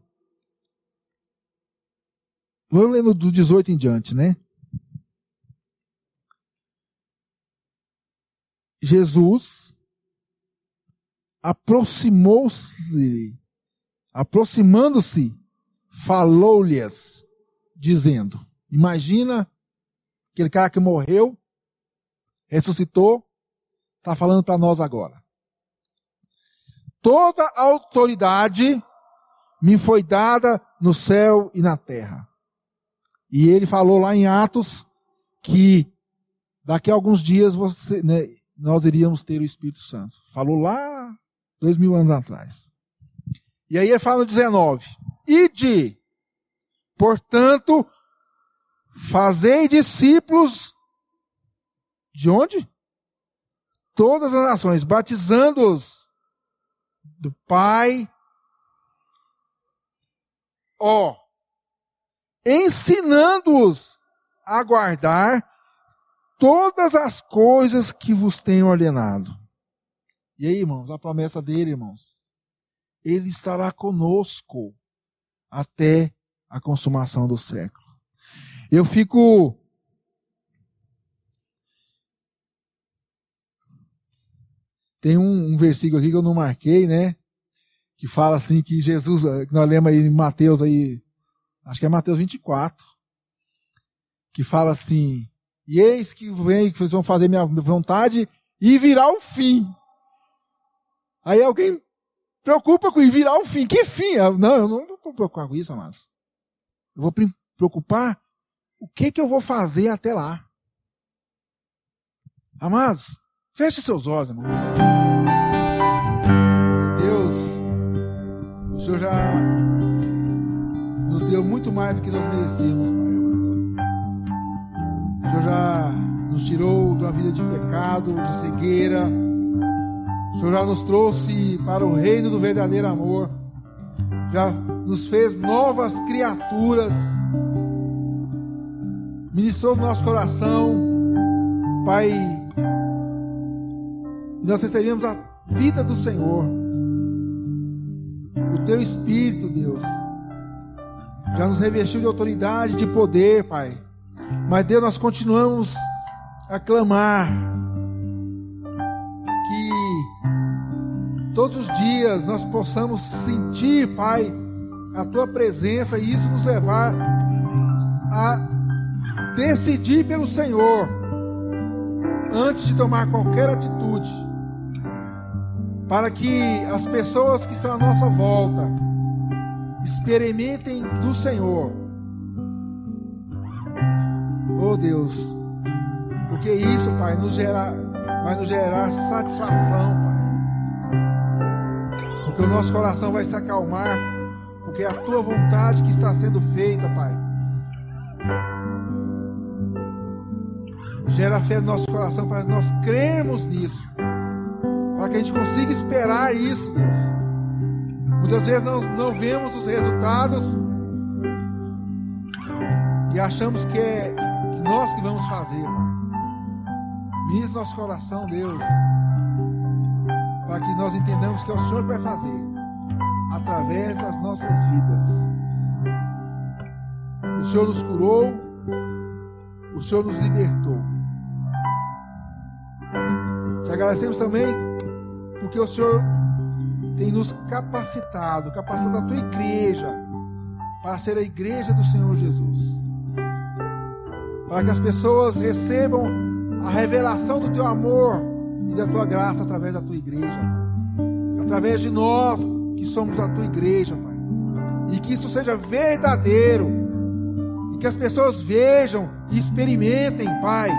Vou lendo do 18 em diante, né? Jesus aproximou-se, aproximando-se, falou-lhes, dizendo: Imagina aquele cara que morreu, ressuscitou, está falando para nós agora. Toda a autoridade me foi dada no céu e na terra. E ele falou lá em Atos que daqui a alguns dias você, né, nós iríamos ter o Espírito Santo. Falou lá dois mil anos atrás. E aí ele fala no 19: Ide, portanto, fazei discípulos de onde? Todas as nações, batizando-os do Pai, ó, ensinando-os a guardar todas as coisas que vos tenho ordenado. E aí, irmãos, a promessa dele, irmãos, ele estará conosco até a consumação do século. Eu fico Tem um, um, versículo aqui que eu não marquei, né? Que fala assim que Jesus, que nós lemos aí em Mateus aí, acho que é Mateus 24, que fala assim: E eis que vem, que vocês vão fazer minha vontade e virá o fim. Aí alguém preocupa com ir virar o fim. Que fim? Não, eu não vou preocupar com isso, amados. Eu vou preocupar o que, que eu vou fazer até lá. Amados, feche seus olhos, irmão. Deus, o Senhor já nos deu muito mais do que nós merecíamos, Pai amado. O Senhor já nos tirou de uma vida de pecado, de cegueira. O Senhor já nos trouxe para o reino do verdadeiro amor. Já nos fez novas criaturas. Ministrou no nosso coração, Pai. Nós recebemos a vida do Senhor. O teu Espírito, Deus, já nos revestiu de autoridade, de poder, Pai. Mas, Deus, nós continuamos a clamar todos os dias nós possamos sentir, Pai, a tua presença e isso nos levar a decidir pelo Senhor antes de tomar qualquer atitude, para que as pessoas que estão à nossa volta experimentem do Senhor. Oh Deus, porque isso, Pai, nos gera, vai nos gerar satisfação, Pai. Porque o nosso coração vai se acalmar, porque é a tua vontade que está sendo feita, Pai. Gera fé no nosso coração para nós crermos nisso. Para que a gente consiga esperar isso, Deus. Muitas vezes não, não vemos os resultados e achamos que é que nós que vamos fazer, Pai. Nosso coração, Deus, para que nós entendamos que é o Senhor que vai fazer através das nossas vidas. O Senhor nos curou, o Senhor nos libertou. Te agradecemos também porque o Senhor tem nos capacitado, capacitado a tua igreja para ser a igreja do Senhor Jesus. Para que as pessoas recebam a revelação do teu amor e da tua graça através da tua igreja, Pai. Através de nós que somos a tua igreja, Pai. E que isso seja verdadeiro. E que as pessoas vejam e experimentem, Pai.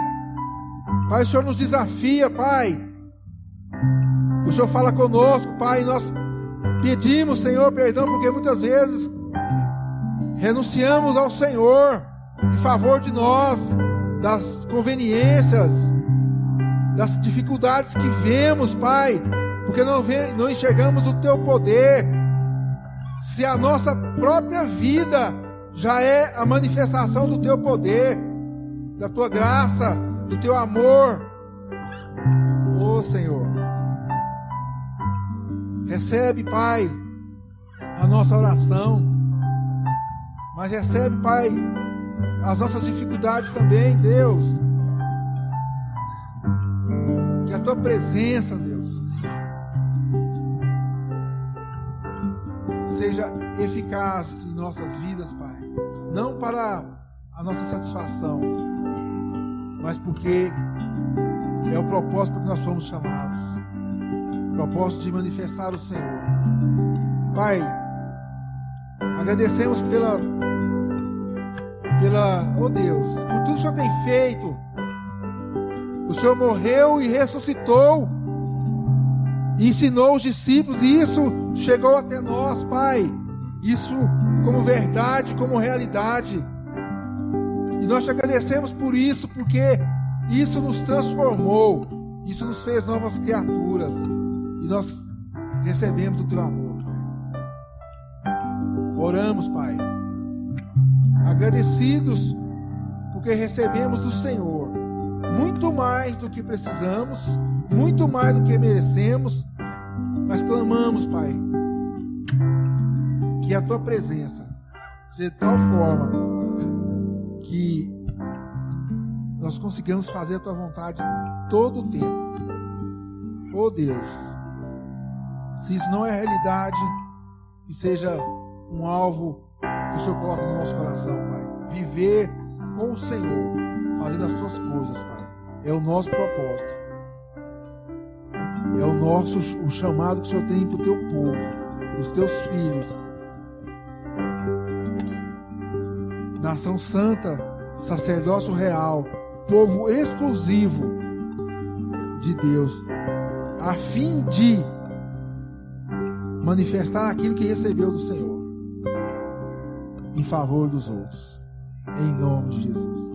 Pai, o Senhor nos desafia, Pai. O Senhor fala conosco, Pai, nós pedimos, Senhor, perdão, porque muitas vezes renunciamos ao Senhor em favor de nós, das conveniências, das dificuldades que vemos, Pai, porque não, vê, não enxergamos o Teu poder. Se a nossa própria vida já é a manifestação do Teu poder, da Tua graça, do Teu amor, oh Senhor, recebe, Pai, a nossa oração, mas recebe, Pai, as nossas dificuldades também, Deus. Tua presença, Deus, seja eficaz em nossas vidas, Pai. Não para a nossa satisfação, mas porque é o propósito para que nós fomos chamados o propósito de manifestar o Senhor. Pai, agradecemos pela, pela, oh Deus, por tudo que o Senhor tem feito. O Senhor morreu e ressuscitou, e ensinou os discípulos, e isso chegou até nós, Pai. Isso como verdade, como realidade. E nós te agradecemos por isso, porque isso nos transformou, isso nos fez novas criaturas, e nós recebemos o teu amor. Oramos, Pai, agradecidos, porque recebemos do Senhor muito mais do que precisamos, muito mais do que merecemos, mas clamamos, Pai, que a tua presença seja de tal forma que nós consigamos fazer a tua vontade todo o tempo. Oh Deus, se isso não é realidade, que seja um alvo que o Senhor coloca no nosso coração, Pai. Viver com o Senhor, fazendo as tuas coisas, Pai. É o nosso propósito. É o nosso o chamado que o Senhor tem para o teu povo, os teus filhos. Nação santa, sacerdócio real, povo exclusivo de Deus, a fim de manifestar aquilo que recebeu do Senhor em favor dos outros. Em nome de Jesus.